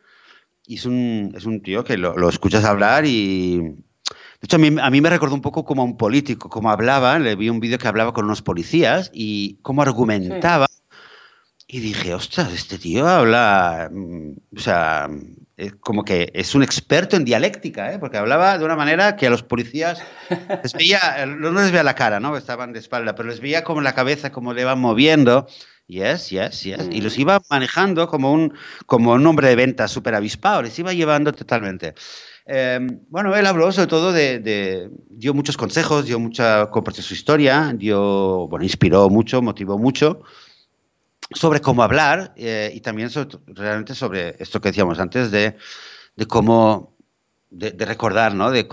Y es un, es un tío que lo, escuchas hablar y... De hecho, a mí, a mí, me recordó un poco como un político, como hablaba, le vi un vídeo que hablaba con unos policías y cómo argumentaba. Y dije, ostras, este tío habla, mm, o sea, como que es un experto en dialéctica, ¿eh? porque hablaba de una manera que a los policías les veía, no les veía la cara, ¿no? Estaban de espalda, pero les veía como la cabeza, como le iban moviendo. Yes, yes, yes. Y los mm. iba manejando como un, como un hombre de ventas súper avispado, les iba llevando totalmente. Em, bueno, él habló sobre todo de, dio muchos consejos, dio mucha, compartió su historia, dio, bueno, inspiró mucho, motivó mucho sobre cómo hablar eh, y también realmente sobre esto que decíamos antes de, cómo de, recordar, ¿no? De,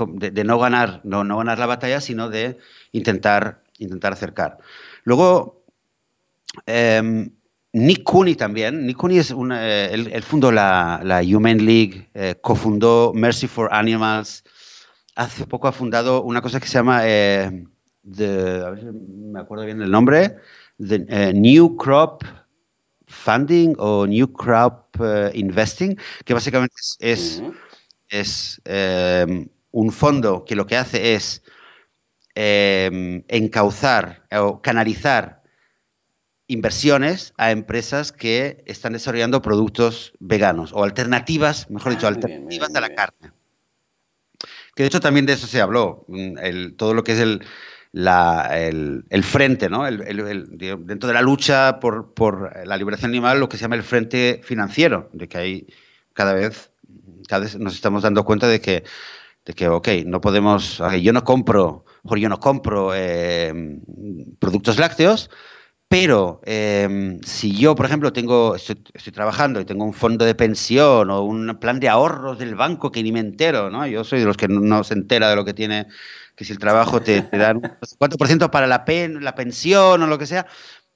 no ganar, no, no, ganar la batalla, sino de intentar, intentar acercar. Luego, em, Nick Cooney también. Nick Cooney es una, eh, él, fundó la, la, Human League, eh, cofundó Mercy for Animals. Hace poco ha fundado una cosa que se llama, eh, a ver si me acuerdo bien el nombre, The New Crop Funding o New Crop eh, Investing, que básicamente es, es, em, un fondo que lo que hace es em, encauzar o canalizar inversiones a empresas que están desarrollando productos veganos o alternativas, mejor dicho, ah, alternativas a la carne. Que de hecho también de eso se habló, mm, el, todo lo que es el, el, frente, ¿no? dentro de la lucha por, la liberación animal, lo que se llama el frente financiero, de que hay cada vez, cada vez nos estamos dando cuenta de que, de que ok, no podemos, yo no compro, yo no compro eh, productos lácteos, pero eh, si yo, por ejemplo, tengo, estoy, trabajando y tengo un fondo de pensión o un plan de ahorros del banco que ni me entero, ¿no? Yo soy de los que no se entera de lo que tiene que si el trabajo te, te dan un 4% para la, pen, la pensión o lo que sea.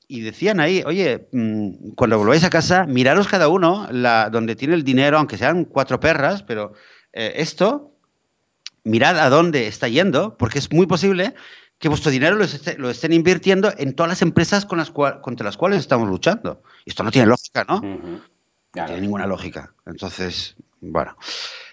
Y decían ahí, oye, mm, cuando volváis a casa, miraros cada uno la, donde tiene el dinero, aunque sean cuatro perras, pero eh, esto, mirad a dónde está yendo, porque es muy posible que vuestro dinero lo, estén invirtiendo en todas las empresas con las contra las cuales estamos luchando. Y esto no tiene lógica, ¿no? No tiene ninguna lógica. Entonces, bueno.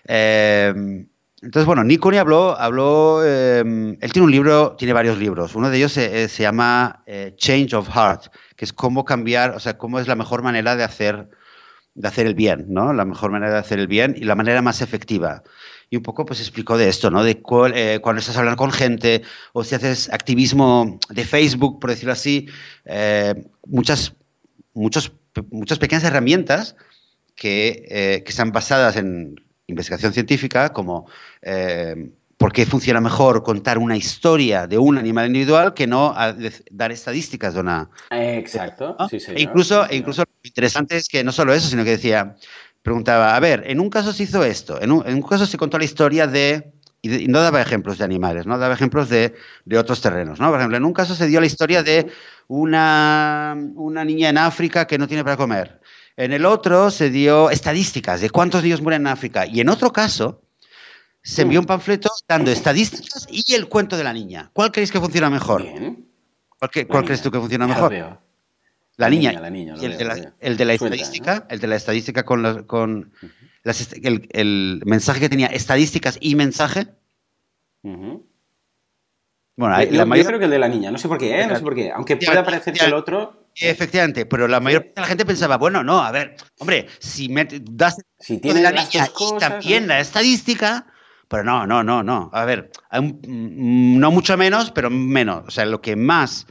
Eh, entonces, bueno, Nikoni habló, habló em, él tiene un libro, tiene varios libros. Uno de ellos se, llama eh, Change of Heart, que es cómo cambiar, o sea, cómo es la mejor manera de hacer, de hacer el bien, ¿no? La mejor manera de hacer el bien y la manera más efectiva. Y un poco, pues, explicó de esto, ¿no? De eh, cuando estás hablando con gente o si haces activismo de Facebook, por decirlo así, eh, muchas, muchos, muchas pequeñas herramientas que, que están basadas en investigación científica, como eh, por qué funciona mejor contar una historia de un animal individual que no dar estadísticas de una. Exacto. Sí, e incluso, e incluso lo interesante es que no solo eso, sino que decía, preguntaba, a ver, en un caso se hizo esto, en un, caso se contó la historia de y, no daba ejemplos de animales, ¿no? Daba ejemplos de, otros terrenos, ¿no? Por ejemplo, en un caso se dio la historia de una, una niña en África que no tiene para comer. En el otro se dio estadísticas de cuántos niños mueren en África. Y en otro caso se envió un panfleto dando estadísticas y el cuento de la niña. ¿Cuál creéis que funciona mejor? ¿Cuál, crees tú que funciona mejor? La, niña. La niña el, de la, el, de la, estadística, el de la estadística con, con el, mensaje que tenía estadísticas y mensaje. Bueno, yo, mayor... creo que el de la niña, no sé por qué, ¿eh? no sé por qué. Aunque pueda parecer que el otro. Efectivamente, pero la mayor parte de la gente pensaba, bueno, no, a ver, hombre, si me das si tiene la niña y también la estadística, pero no, no, no, no. A ver, mm, no mucho menos, pero menos. O sea, lo que más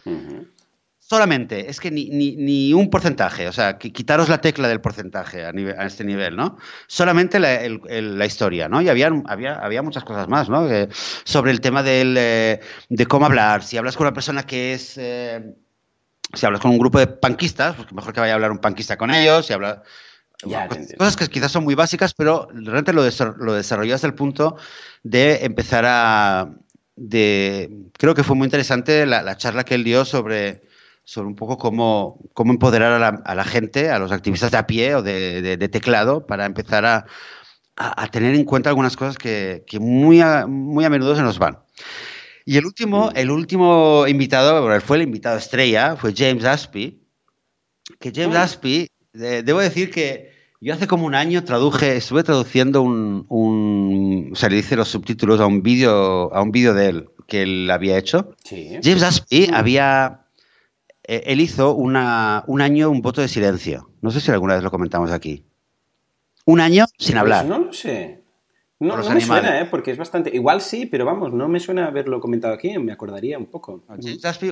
solamente, es que ni, ni, un porcentaje, o sea, que quitaros la tecla del porcentaje a, a este nivel, ¿no? Solamente la, historia, ¿no? Y había, había, había muchas cosas más, ¿no? sobre el tema del, eh, de cómo hablar, si hablas con una persona que es... Eh, si hablas con un grupo de panquistas, pues mejor que vaya a hablar un panquista con ellos, si habla... cosas que quizás son muy básicas, pero realmente lo, lo desarrolló hasta el punto de empezar a... De, creo que fue muy interesante la charla que él dio sobre sobre un poco cómo, cómo empoderar a la, a la, gente, a los activistas de a pie o de, de, teclado, para empezar a, a, tener en cuenta algunas cosas que, que muy, a, muy a menudo se nos van. Y el último, el último invitado, fue el invitado estrella, fue James Aspey, que James Aspey, debo decir que yo hace como un año traduje, estuve traduciendo un, un o sea, le hice los subtítulos a un vídeo, a un vídeo de él que él había hecho. James Aspey había eh, él hizo una, un año un voto de silencio. No sé si alguna vez lo comentamos aquí. Un año sin pues hablar. no lo sé. No, no me suena, ¿eh? porque es bastante. Igual sí, pero vamos, no me suena haberlo comentado aquí, me acordaría un poco.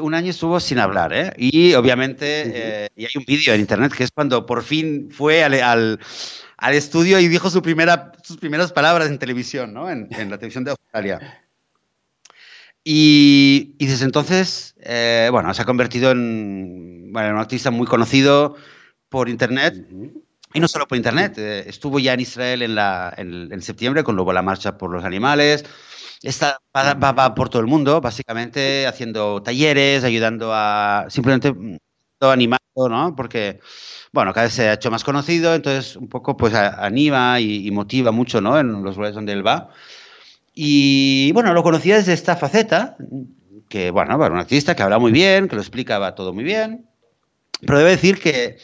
un año estuvo sin hablar, ¿eh? Y obviamente, eh, y hay un vídeo en internet que es cuando por fin fue al, al, estudio y dijo su primera, sus primeras palabras en televisión, ¿no? En, en la televisión de Australia. Y, desde entonces, eh, bueno, se ha convertido en, bueno, un artista muy conocido por Internet. Y no solo por Internet, eh, estuvo ya en Israel en, la, en, septiembre con luego la marcha por los animales. Está, va, por todo el mundo, básicamente haciendo talleres, ayudando a simplemente mm, animando, ¿no? Porque, bueno, cada vez se ha hecho más conocido, entonces un poco pues anima y, y motiva mucho, ¿no? En los lugares donde él va. Y bueno, lo conocía desde esta faceta, que bueno, era un artista que habla muy bien, que lo explicaba todo muy bien, pero debo decir que,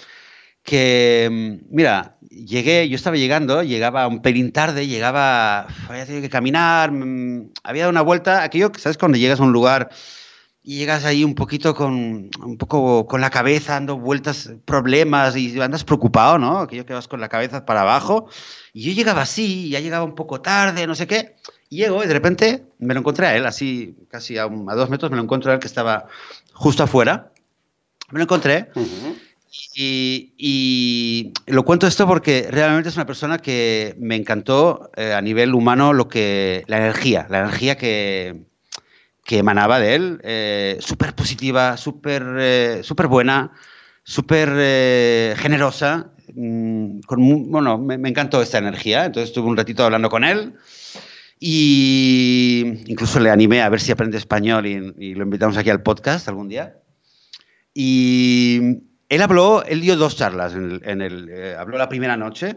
que, mira, llegué, yo estaba llegando, llegaba un pelín tarde, llegaba, había tenido que caminar, mm, había dado una vuelta, aquello, ¿sabes? Cuando llegas a un lugar y llegas ahí un poquito con, un poco con la cabeza dando vueltas, problemas y andas preocupado, ¿no? Aquello que vas con la cabeza para abajo. Y yo llegaba así, ya llegaba un poco tarde, no sé qué. Llego y de repente me lo encontré a él, así casi a, dos metros me lo encuentro a él que estaba justo afuera. Me lo encontré. Y, lo cuento esto porque realmente es una persona que me encantó eh, a nivel humano lo que la energía, la energía que, que emanaba de él, eh, súper positiva, súper eh, super buena, súper generosa. Mm, con, bueno, me, me, encantó esta energía. Entonces estuve un ratito hablando con él. Y incluso le animé a ver si aprende español y, lo invitamos aquí al podcast algún día. Y él habló, él dio dos charlas. En el, eh, habló la primera noche,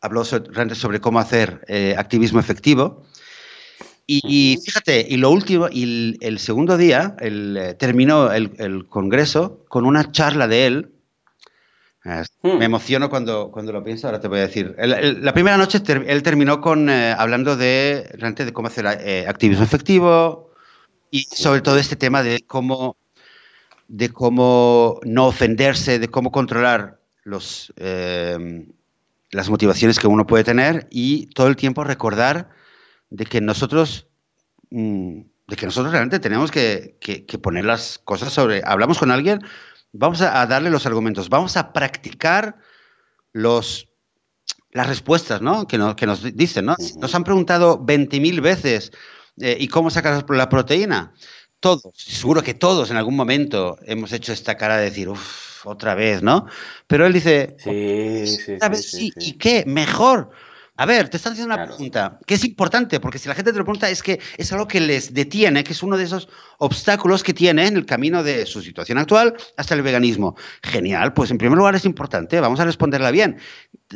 habló sobre, cómo hacer eh, activismo efectivo. Y, fíjate, y lo último, y el, segundo día, eh, terminó el, el, congreso con una charla de él Hmm. Me emociono cuando, cuando lo pienso, ahora te voy a decir. la primera noche él terminó con eh, hablando de, de cómo hacer eh, activismo efectivo y sobre todo este tema de cómo, de cómo no ofenderse, de cómo controlar los, eh, las motivaciones que uno puede tener y todo el tiempo recordar de que nosotros... Mm, de que nosotros realmente tenemos que, que poner las cosas sobre... Hablamos con alguien, vamos a, darle los argumentos, vamos a practicar los, las respuestas ¿no? que, nos, que nos dicen. ¿no? Nos han preguntado 20.000 veces, eh, ¿y cómo sacas la proteína? Todos, seguro que todos en algún momento hemos hecho esta cara de decir, uff, otra vez, ¿no? Pero él dice, sí, sí, sí, ¿y qué? Mejor. A ver, te están haciendo una pregunta que es importante, porque si la gente te lo pregunta es que es algo que les detiene, que es uno de esos obstáculos que tiene en el camino de su situación actual hasta el veganismo. Genial, pues en primer lugar es importante, vamos a responderla bien.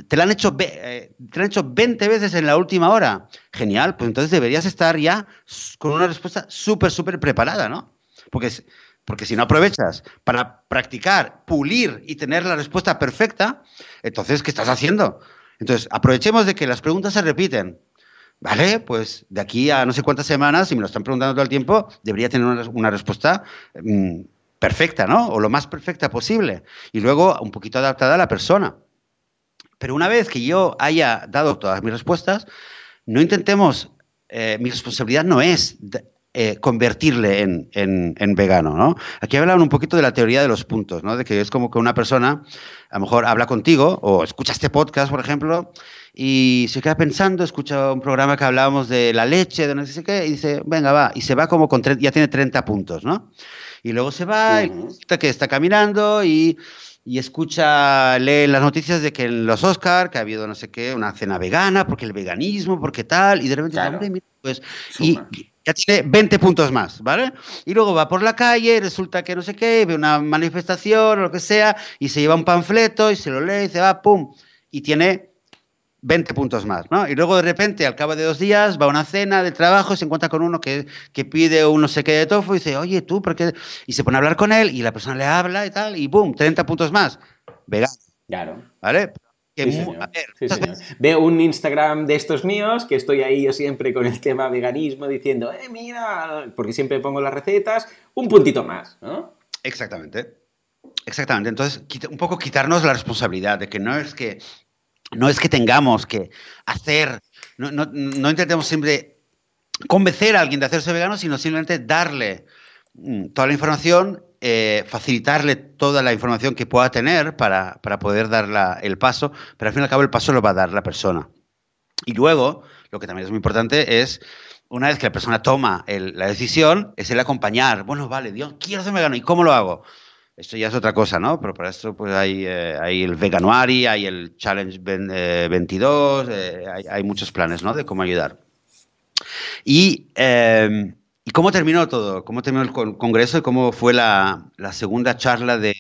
Te la han hecho, eh, te han hecho 20 veces en la última hora. Genial, pues entonces deberías estar ya con una respuesta súper, súper preparada, ¿no? Porque, porque si no aprovechas para practicar, pulir y tener la respuesta perfecta, entonces, ¿qué estás haciendo? Entonces, aprovechemos de que las preguntas se repiten. Vale, pues de aquí a no sé cuántas semanas, si me lo están preguntando todo el tiempo, debería tener una, respuesta mm, perfecta, ¿no? O lo más perfecta posible. Y luego un poquito adaptada a la persona. Pero una vez que yo haya dado todas mis respuestas, no intentemos, eh, mi responsabilidad no es eh, convertirle en, en, vegano, ¿no? Aquí hablan un poquito de la teoría de los puntos, ¿no? De que es como que una persona a lo mejor habla contigo o escucha este podcast, por ejemplo, y se queda pensando, escucha un programa que hablábamos de la leche, de no sé qué, y dice, venga, va, y se va como con, ya tiene 30 puntos, ¿no? Y luego se va, y que está caminando y y escucha, lee las noticias de que en los Oscar, que ha habido no sé qué, una cena vegana, porque el veganismo, porque tal, y de repente, pues, y, ya tiene 20 puntos más, ¿vale? Y luego va por la calle y resulta que no sé qué, ve una manifestación o lo que sea, y se lleva un panfleto y se lo lee y se va, ¡pum! Y tiene 20 puntos más, ¿no? Y luego de repente, al cabo de dos días, va a una cena de trabajo y se encuentra con uno que, pide un no sé qué de tofu y dice, oye, tú, ¿por qué? Y se pone a hablar con él y la persona le habla y tal, y ¡boom! 30 puntos más. Vegano. Claro. ¿Vale? Veo un Instagram de estos míos, que estoy ahí yo siempre con el tema veganismo, diciendo, eh, mira, porque siempre pongo las recetas, un puntito más, ¿no? Exactamente. Exactamente. Entonces, un poco quitarnos la responsabilidad de que no es que no es que tengamos que hacer, no, intentemos siempre convencer a alguien de hacerse vegano, sino simplemente darle mm, toda la información, eh, facilitarle toda la información que pueda tener para, poder dar el paso, pero al fin y al cabo el paso lo va a dar la persona. Y luego, lo que también es muy importante es, una vez que la persona toma la decisión, es el acompañar. Bueno, vale, Dios, quiero ser vegano, ¿y cómo lo hago? Esto ya es otra cosa, ¿no? Pero para esto pues hay, eh, hay el Veganuari, hay el Challenge 22, eh, eh, hay, muchos planes, ¿no? De cómo ayudar. Y, em, ¿y cómo terminó todo? ¿Cómo terminó el congreso y cómo fue la, la segunda charla de...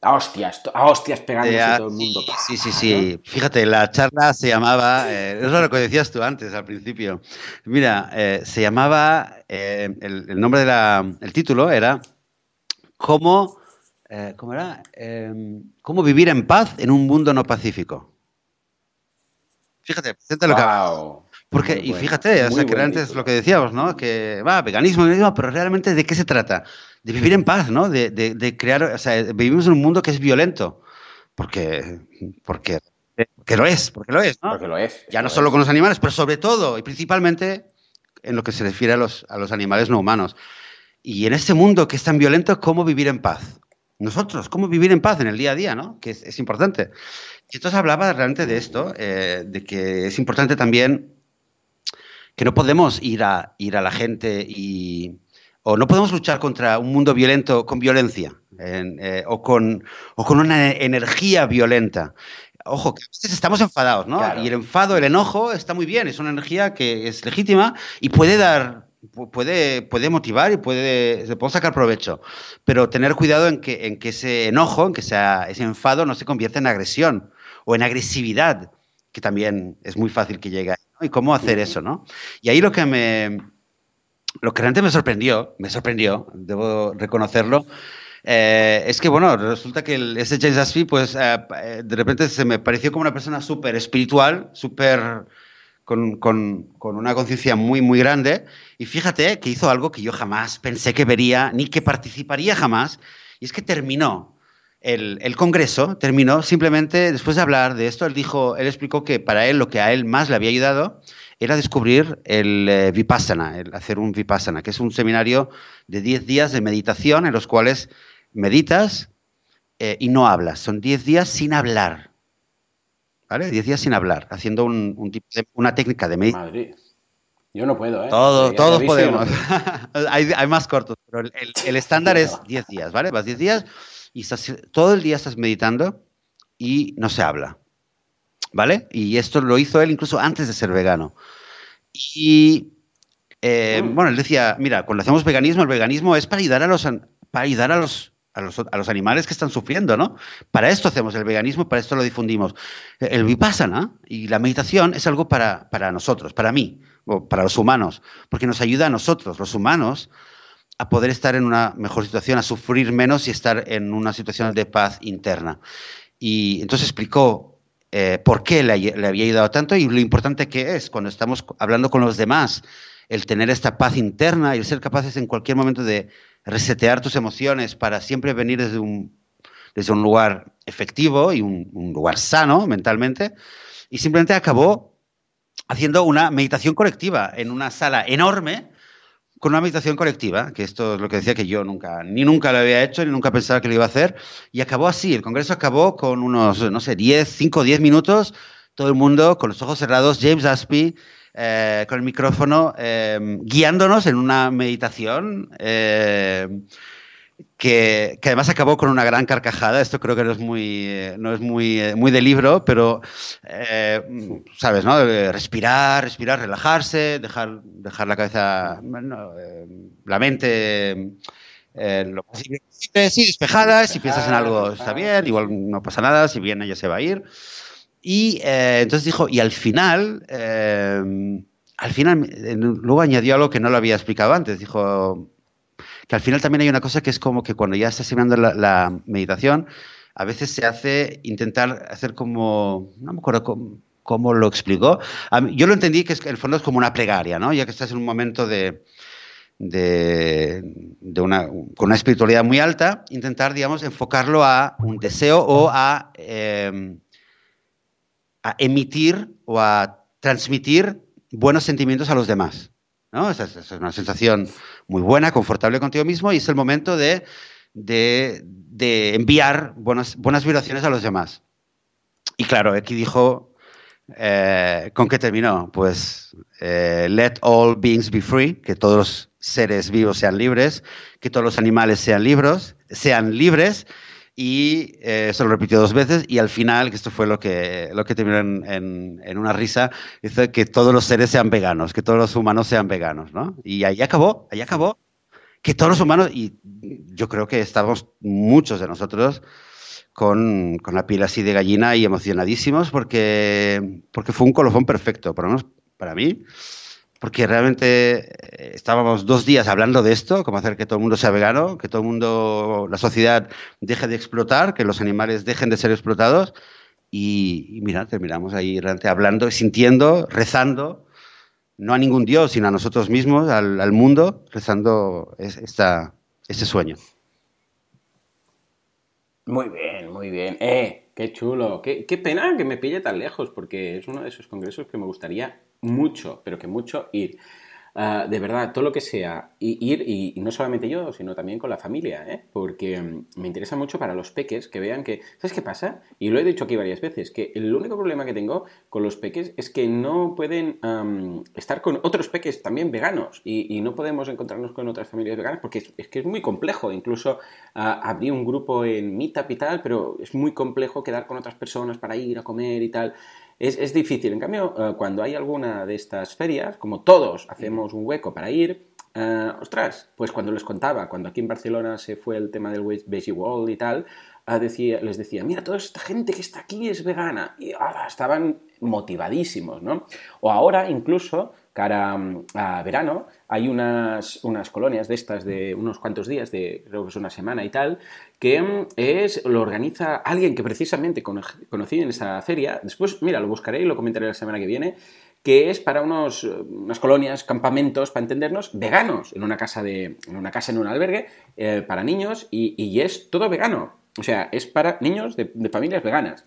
A hostias, a hostias pegándose a todo el mundo. Sí, sí, sí. Fíjate, la charla se llamaba, es lo que decías tú antes, al principio. Mira, se llamaba, el, el, nombre del título era cómo, eh, ¿cómo era? Em, cómo vivir en paz en un mundo no pacífico. Fíjate, lo que porque, y fíjate, o sea, que antes lo que decíamos, ¿no? Que va, veganismo, veganismo, pero realmente ¿de qué se trata? De vivir en paz, ¿no? De, de, crear, o sea, vivimos en un mundo que es violento. Porque, porque, porque lo es, porque lo es, ¿no? Porque lo es. Ya no solo con los animales, pero sobre todo y principalmente en lo que se refiere a los, a los animales no humanos. Y en este mundo que es tan violento, ¿cómo vivir en paz? Nosotros, ¿cómo vivir en paz en el día a día, ¿no? Que es, importante. Y entonces hablaba realmente de esto, eh, de que es importante también que no podemos ir a, ir a la gente y, o no podemos luchar contra un mundo violento con violencia eh, o, con, o con una energía violenta. Ojo, que a veces estamos enfadados, ¿no? Y el enfado, el enojo está muy bien, es una energía que es legítima y puede dar puede, puede motivar y puede, se puede sacar provecho, pero tener cuidado en que, en que ese enojo, en que sea, ese enfado no se convierta en agresión o en agresividad, que también es muy fácil que llegue. ¿Y cómo hacer eso, no? Y ahí lo que me, lo que realmente me sorprendió, me sorprendió, debo reconocerlo, eh, es que, bueno, resulta que ese James Aspi, pues, eh, eh, de repente se me pareció como una persona súper espiritual, súper con, con, con, una conciencia muy, muy grande. Y fíjate que hizo algo que yo jamás pensé que vería, ni que participaría jamás, y es que terminó el, el, Congreso, terminó simplemente, después de hablar de esto, él dijo, él explicó que para él lo que a él más le había ayudado era descubrir el eh, Vipassana, el hacer un Vipassana, que es un seminario de 10 días de meditación en los cuales meditas eh, y no hablas. Son 10 días sin hablar. ¿vale? Diez días sin hablar, haciendo un, tipo de, una técnica de meditación. Yo no puedo, ¿eh? Todo, todos podemos. hay, hay, más cortos, pero el, el, estándar es 10 días, ¿vale? Vas 10 días y estás, todo el día estás meditando y no se habla. ¿vale? Y esto lo hizo él incluso antes de ser vegano. Y eh, mm. bueno, él decía, mira, cuando hacemos veganismo, el veganismo es para ayudar a los, para ayudar a los, a los, animales que están sufriendo, ¿no? Para esto hacemos el veganismo, para esto lo difundimos. El vipassana y la meditación es algo para, para nosotros, para mí, o para los humanos, porque nos ayuda a nosotros, los humanos, a poder estar en una mejor situación, a sufrir menos y estar en una situación de paz interna. Y entonces explicó eh, por qué le, había ayudado tanto y lo importante que es cuando estamos hablando con los demás, el tener esta paz interna y el ser capaces en cualquier momento de resetear tus emociones para siempre venir desde un, desde un lugar efectivo y un, un lugar sano mentalmente. Y simplemente acabó haciendo una meditación colectiva en una sala enorme con una meditación colectiva, que esto es lo que decía que yo nunca, ni nunca lo había hecho, ni nunca pensaba que lo iba a hacer, y acabó así, el congreso acabó con unos, no sé, 10, 5 o 10 minutos, todo el mundo con los ojos cerrados, James Aspey, eh, con el micrófono, eh, guiándonos en una meditación eh, que, además acabó con una gran carcajada. Esto creo que no es muy, no es muy, muy de libro, pero, ¿sabes? No? Respirar, respirar, relajarse, dejar, dejar la cabeza, la mente... lo posible, sí, despejada, si piensas en algo está bien, igual no pasa nada, si viene ya se va a ir. Y eh, entonces dijo, y al final, eh, al final, luego añadió algo que no lo había explicado antes. Dijo que al final también hay una cosa que es como que cuando ya estás terminando la, meditación, a veces se hace intentar hacer como, no me acuerdo cómo, lo explicó. yo lo entendí que, es, el fondo es como una plegaria, ¿no? Ya que estás en un momento de, de, una, con una espiritualidad muy alta, intentar, digamos, enfocarlo a un deseo o a... Eh, a emitir o a transmitir buenos sentimientos a los demás. ¿no? Esa, es una sensación muy buena, confortable contigo mismo y es el momento de, de, enviar buenas, vibraciones a los demás. Y claro, aquí dijo, eh, ¿con qué terminó? Pues, eh, let all beings be free, que todos los seres vivos sean libres, que todos los animales sean libres, sean libres y eh, se lo repitió dos veces y al final, que esto fue lo que, lo que terminó en, en, una risa, dice que todos los seres sean veganos, que todos los humanos sean veganos, ¿no? Y ahí acabó, ahí acabó, que todos los humanos, y yo creo que estábamos muchos de nosotros con, con la piel así de gallina y emocionadísimos porque, porque fue un colofón perfecto, por lo menos para mí porque realmente eh, estábamos dos días hablando de esto, como hacer que todo el mundo sea vegano, que todo el mundo, la sociedad deje de explotar, que los animales dejen de ser explotados. Y, mira, terminamos ahí realmente hablando, sintiendo, rezando, no a ningún Dios, sino a nosotros mismos, al, mundo, rezando esta, este sueño. Muy bien, muy bien. ¡Eh! ¡Qué chulo! Qué, qué pena que me pille tan lejos, porque es uno de esos congresos que me gustaría mucho, pero que mucho ir. Ah, de verdad, todo lo que sea, ir, y, no solamente yo, sino también con la familia, ¿eh? porque mm, me interesa mucho para los peques que vean que, ¿sabes qué pasa? Y lo he dicho aquí varias veces, que el único problema que tengo con los peques es que no pueden estar con otros peques también veganos y, no podemos encontrarnos con otras familias veganas porque es, que es muy complejo, incluso uh, abrí un grupo en Meetup y tal, pero es muy complejo quedar con otras personas para ir a comer y tal es, difícil. En cambio, eh, cuando hay alguna de estas ferias, como todos hacemos un hueco para ir, eh, ostras, pues cuando les contaba, cuando aquí en Barcelona se fue el tema del Veggie Wall y tal, eh, decía, les decía, mira, toda esta gente que está aquí es vegana. Y estaban motivadísimos, ¿no? O ahora, incluso, cara mm, a verano, hay unas, unas colonias de estas de unos cuantos días, de creo que es una semana y tal, que mm, es, lo organiza alguien que precisamente conocí en esa feria. Después, mira, lo buscaré y lo comentaré la semana que viene que es para unos, unas colonias, campamentos, para entendernos, veganos, en una casa, de, en, una casa en un albergue, eh, para niños, y, es todo vegano. O sea, es para niños de, familias veganas.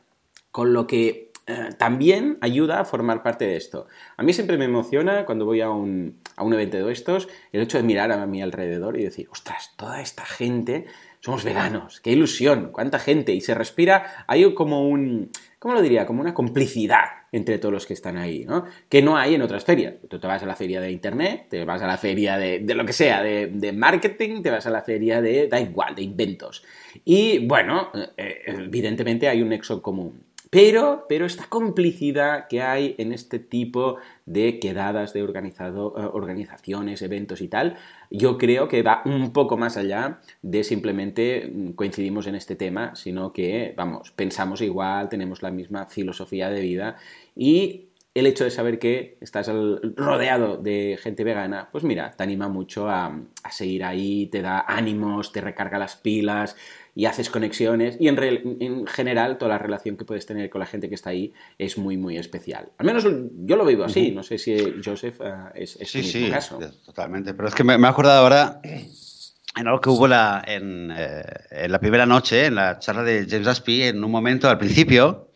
Con lo que eh, también ayuda a formar parte de esto. A mí siempre me emociona cuando voy a un, a un evento de estos el hecho de mirar a mi alrededor y decir, ostras, toda esta gente somos veganos, qué ilusión, cuánta gente, y se respira, hay como un, ¿cómo lo diría? Como una complicidad entre todos los que están ahí, ¿no? Que no hay en otras ferias. Tú te vas a la feria de internet, te vas a la feria de, de lo que sea, de, de, marketing, te vas a la feria de, da igual, de inventos. Y bueno, eh, evidentemente hay un nexo común Pero, pero esta complicidad que hay en este tipo de quedadas de organizado, eh, organizaciones, eventos y tal, yo creo que va un poco más allá de simplemente mm, coincidimos en este tema, sino que, vamos, pensamos igual, tenemos la misma filosofía de vida y el hecho de saber que estás rodeado de gente vegana, pues mira, te anima mucho a, seguir ahí, te da ánimos, te recarga las pilas y haces conexiones y en, general toda la relación que puedes tener con la gente que está ahí es muy, muy especial. Al menos yo lo vivo así, no sé si Joseph eh, es, es sí, sí, caso. totalmente, pero es que me, he acordado ahora en algo que hubo la, en, eh, en, la primera noche, en la charla de James Aspie, en un momento al principio,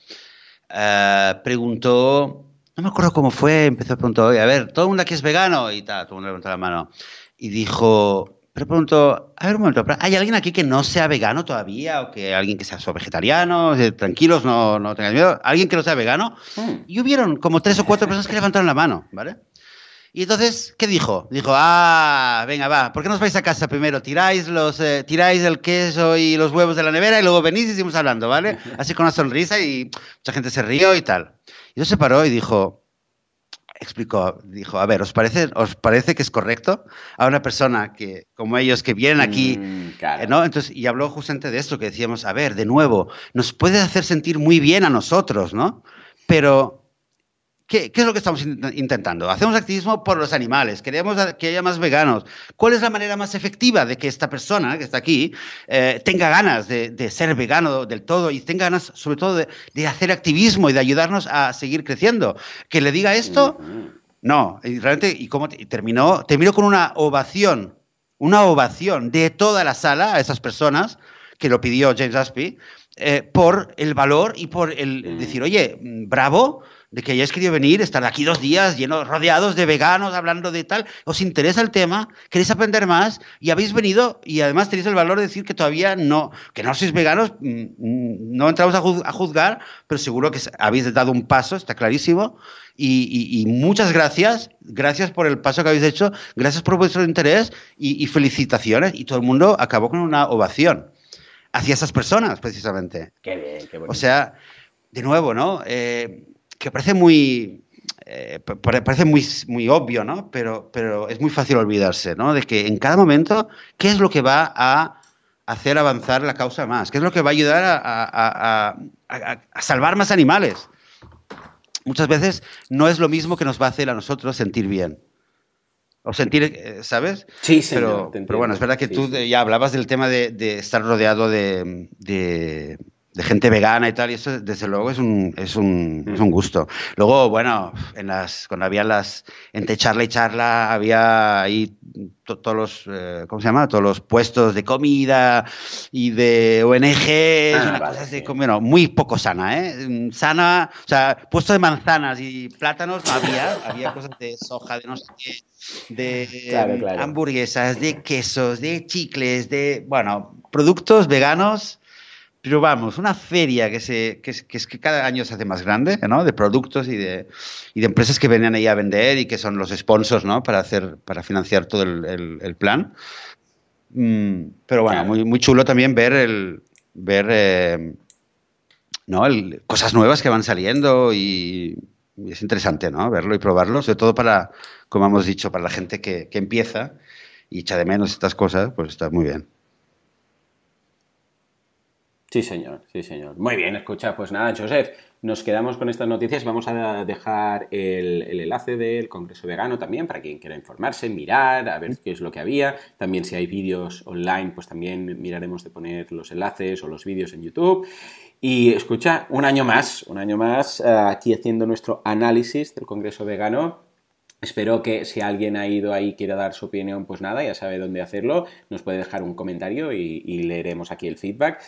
eh, preguntó no me acuerdo cómo fue, empezó a preguntar, oye, a ver, todo el mundo aquí es vegano y tal, todo el mundo levantó la mano. Y dijo, pero preguntó, a ver un momento, ¿hay alguien aquí que no sea vegano todavía? ¿O que alguien que sea vegetariano? Tranquilos, no, no tengáis miedo. ¿Alguien que no sea vegano? Hmm. Y hubieron como tres o cuatro personas que levantaron la mano, ¿vale? Y entonces, ¿qué dijo? Dijo, ah, venga, va, ¿por qué no os vais a casa primero? Tiráis, los, eh, tiráis el queso y los huevos de la nevera y luego venís y seguimos hablando, ¿vale? Así con una sonrisa y mucha gente se rió y tal. Y entonces se paró y dijo, explicó, dijo, a ver, ¿os parece, ¿os parece que es correcto a una persona que, como ellos, que vienen aquí, mm, eh, ¿no? Entonces, y habló justamente de esto, que decíamos, a ver, de nuevo, nos puede hacer sentir muy bien a nosotros, ¿no? Pero ¿Qué, es lo que estamos intentando? Hacemos activismo por los animales, queremos que haya más veganos. ¿Cuál es la manera más efectiva de que esta persona que está aquí eh, tenga ganas de, ser vegano del todo y tenga ganas, sobre todo, de, hacer activismo y de ayudarnos a seguir creciendo? ¿Que le diga esto? No, y realmente, y cómo terminó, terminó con una ovación, una ovación de toda la sala a esas personas que lo pidió James Aspie, eh, por el valor y por el decir, oye, bravo, de que hayáis querido venir, estar aquí dos días llenos, rodeados de veganos, hablando de tal, os interesa el tema, queréis aprender más y habéis venido y además tenéis el valor de decir que todavía no, que no sois veganos, mm, mm, no entramos a juzgar, pero seguro que habéis dado un paso, está clarísimo. Y, muchas gracias, gracias por el paso que habéis hecho, gracias por vuestro interés y, felicitaciones. Y todo el mundo acabó con una ovación hacia esas personas, precisamente. Qué bien, qué bueno. O sea, de nuevo, ¿no? Eh, que parece muy, eh, parece muy, muy obvio, ¿no? Pero, pero es muy fácil olvidarse, ¿no? De que en cada momento, ¿qué es lo que va a hacer avanzar la causa más? ¿Qué es lo que va a ayudar a, salvar más animales? Muchas veces no es lo mismo que nos va a hacer a nosotros sentir bien. O sentir, eh, ¿sabes? Sí, sí. Pero, pero bueno, es verdad que tú ya hablabas del tema de, estar rodeado de, de gente vegana y tal, y eso desde luego es un, es un, es un gusto. Luego, bueno, en las, cuando había las, entre charla y charla, había ahí todos los, eh, ¿cómo se llama? Todos los puestos de comida y de ONG, ah, una cosa bueno, muy poco sana, ¿eh? Sana, o sea, puesto de manzanas y plátanos no había, había cosas de soja, de no sé qué, de hamburguesas, de quesos, de chicles, de, bueno, productos veganos pero vamos, una feria que, se, que, es que cada año se hace más grande, ¿no? De productos y de, y de empresas que venían ahí a vender y que son los sponsors, ¿no? Para, hacer, para financiar todo el, el, plan. Mm, pero bueno, muy, muy chulo también ver, el, ver eh, ¿no? cosas nuevas que van saliendo y, es interesante, ¿no? Verlo y probarlo, sobre todo para, como hemos dicho, para la gente que, que empieza y echa de menos estas cosas, pues está muy bien. Sí, señor, sí, señor. Muy bien, escucha, pues nada, Joseph, nos quedamos con estas noticias. Vamos a dejar el, enlace del Congreso Vegano también para quien quiera informarse, mirar, a ver qué es lo que había. También si hay vídeos online, pues también miraremos de poner los enlaces o los vídeos en YouTube. Y escucha, un año más, un año más eh, aquí haciendo nuestro análisis del Congreso Vegano. Espero que si alguien ha ido ahí y quiere dar su opinión, pues nada, ya sabe dónde hacerlo. Nos puede dejar un comentario y leeremos aquí el feedback.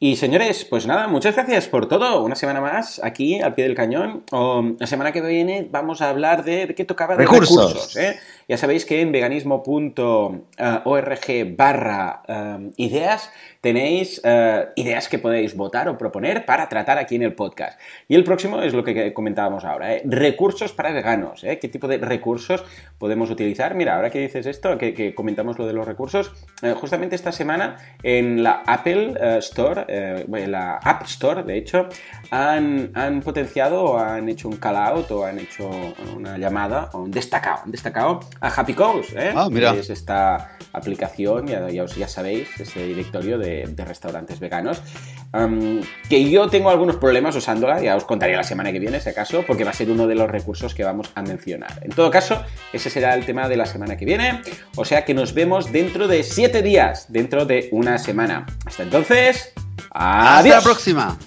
Y señores, pues nada, muchas gracias por todo. Una semana más aquí al pie del cañón. la semana que viene vamos a hablar de, qué tocaba de recursos. ¿eh? Ya sabéis que en veganismo.org barra eh, ideas tenéis eh, ideas que podéis votar o proponer para tratar aquí en el podcast. Y el próximo es lo que comentábamos ahora, ¿eh? recursos para veganos. ¿eh? ¿Qué tipo de recursos podemos utilizar? Mira, ahora que dices esto, que, comentamos lo de los recursos, justamente esta semana en la Apple Store, en la App Store, de hecho, han, han potenciado o han hecho un call out o han hecho una llamada un destacado, un destacado a Happy Coast, ah, mira. que es esta aplicación, ya, ya, ya sabéis, este directorio de de, restaurantes veganos. que yo tengo algunos problemas usándola, ya os contaré la semana que viene, si acaso, porque va a ser uno de los recursos que vamos a mencionar. En todo caso, ese será el tema de la semana que viene, o sea que nos vemos dentro de siete días, dentro de una semana. Hasta entonces, adiós. Hasta la próxima.